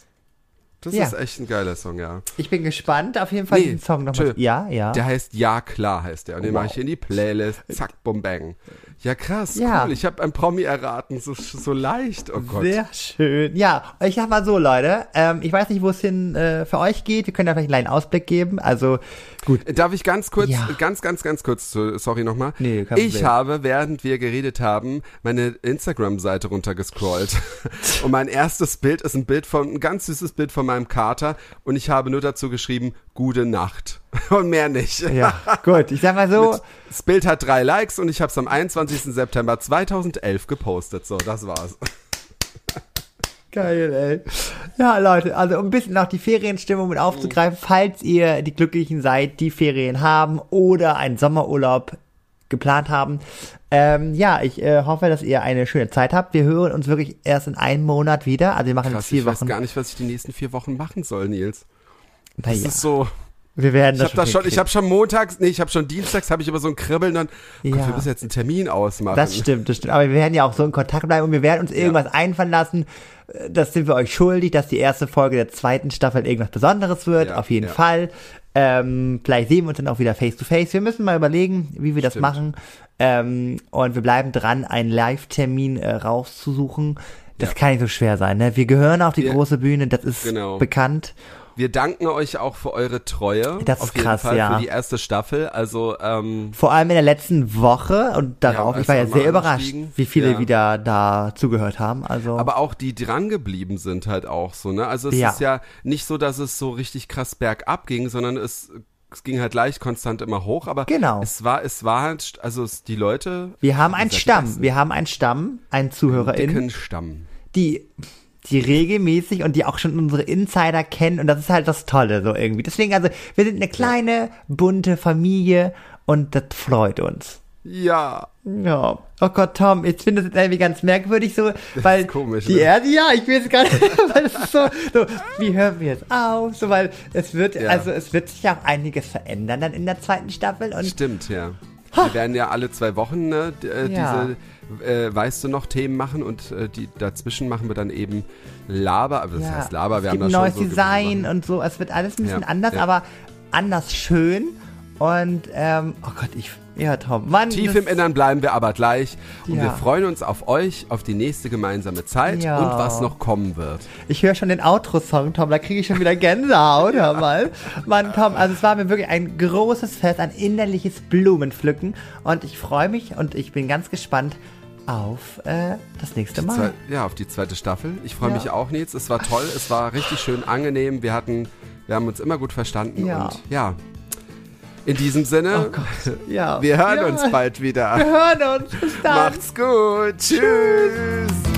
Das Ja. ist echt ein geiler Song, ja. Ich bin gespannt, auf jeden Fall Nee, diesen Song nochmal. Ja, ja. Der heißt Ja klar heißt der und den Wow. mache ich in die Playlist. Zack, bum bang. Ja krass, Ja. cool. Ich habe ein Promi erraten, so so leicht. Oh Gott. Sehr schön. Ja, ich sag mal so, Leute. Ähm, ich weiß nicht, wo es hin äh, für euch geht. Wir können da vielleicht einen kleinen Ausblick geben. Also, gut. Darf ich ganz kurz, Ja. ganz, ganz, ganz kurz, zu- sorry nochmal. Nee, kein ich habe, während wir geredet haben, meine Instagram-Seite runtergescrollt. und mein erstes Bild ist ein Bild von, ein ganz süßes Bild von meinem Kater. Und ich habe nur dazu geschrieben, gute Nacht. Und mehr nicht. Ja, gut. Ich sag mal so. Das Bild hat drei Likes und ich habe es am 21. September 2011 gepostet. So, das war's. Geil, ey. Ja, Leute, also um ein bisschen noch die Ferienstimmung mit aufzugreifen, falls ihr die Glücklichen seid, die Ferien haben oder einen Sommerurlaub geplant haben. Ähm, ja, ich äh, hoffe, dass ihr eine schöne Zeit habt. Wir hören uns wirklich erst in einem Monat wieder. Also wir machen Krass, jetzt vier ich weiß Wochen. gar nicht, was ich die nächsten vier Wochen machen soll, Nils. Das naja. ist so, Wir werden Ich das habe das schon, ich habe schon montags, nee, ich habe schon dienstags, habe ich immer so ein Kribbeln dann. Gott, Ja. wir müssen jetzt einen Termin ausmachen. Das stimmt, das stimmt. Aber wir werden ja auch so in Kontakt bleiben und wir werden uns irgendwas einfallen lassen. Das sind wir euch schuldig, dass die erste Folge der zweiten Staffel irgendwas Besonderes wird. Ja, auf jeden ja. Fall. Ähm, vielleicht sehen wir uns dann auch wieder face to face. Wir müssen mal überlegen, wie wir das Stimmt. machen. Ähm, und wir bleiben dran, einen Live-Termin äh, rauszusuchen. Das Ja. kann nicht so schwer sein. Ne? Wir gehören auf die Wir- große Bühne, das ist Genau. bekannt. Wir danken euch auch für eure Treue. Das auf ist jeden krass, Fall ja. Für die erste Staffel. Also, ähm, Vor allem in der letzten Woche und darauf, Ja, ich war ja sehr überrascht, wie viele Ja. wieder da zugehört haben. Also aber auch die dran geblieben sind halt auch so, ne? Also es Ja. ist ja nicht so, dass es so richtig krass bergab ging, sondern es, es ging halt leicht konstant immer hoch, aber Genau. es war, es war halt, also es, die Leute. wir haben einen Stamm, Besten. wir haben einen Stamm, einen ZuhörerInnen, dicken Stamm. die, die regelmäßig und die auch schon unsere Insider kennen und das ist halt das Tolle so irgendwie. Deswegen also, wir sind eine kleine, bunte Familie und das freut uns. Ja. Ja. Oh Gott, Tom, ich finde das jetzt irgendwie ganz merkwürdig so, weil komisch, die ne? ja, ich will es gar nicht, weil es ist so, so, wie hören wir jetzt auf? So, weil es wird, Ja. also es wird sich auch einiges verändern dann in der zweiten Staffel und Stimmt, ja. Wir werden ja alle zwei Wochen ne, äh, Ja. diese, äh, weißt du noch, Themen machen und äh, die dazwischen machen wir dann eben Laber. Aber das ja, heißt Laber, es wir gibt haben ein da neues schon so Design und so, es wird alles ein bisschen Ja, anders, ja. aber anders schön und, ähm, oh Gott, ich, ja, Tom, Mann. Tief im Innern bleiben wir aber gleich und Ja. wir freuen uns auf euch, auf die nächste gemeinsame Zeit Ja. und was noch kommen wird. Ich höre schon den Outro-Song, Tom, da kriege ich schon wieder Gänsehaut, hör mal. Mann, Tom, also es war mir wirklich ein großes Fest, ein innerliches Blumenpflücken und ich freue mich und ich bin ganz gespannt auf äh, das nächste Mal. Zwei, ja, auf die zweite Staffel. Ich freue Ja. mich auch, Nils. Es war toll, es war richtig schön angenehm. Wir hatten, wir haben uns immer gut verstanden Ja. und ja. In diesem Sinne, Oh Gott, ja. wir hören ja. uns bald wieder. Wir hören uns. Bis dann. Macht's gut. Tschüss.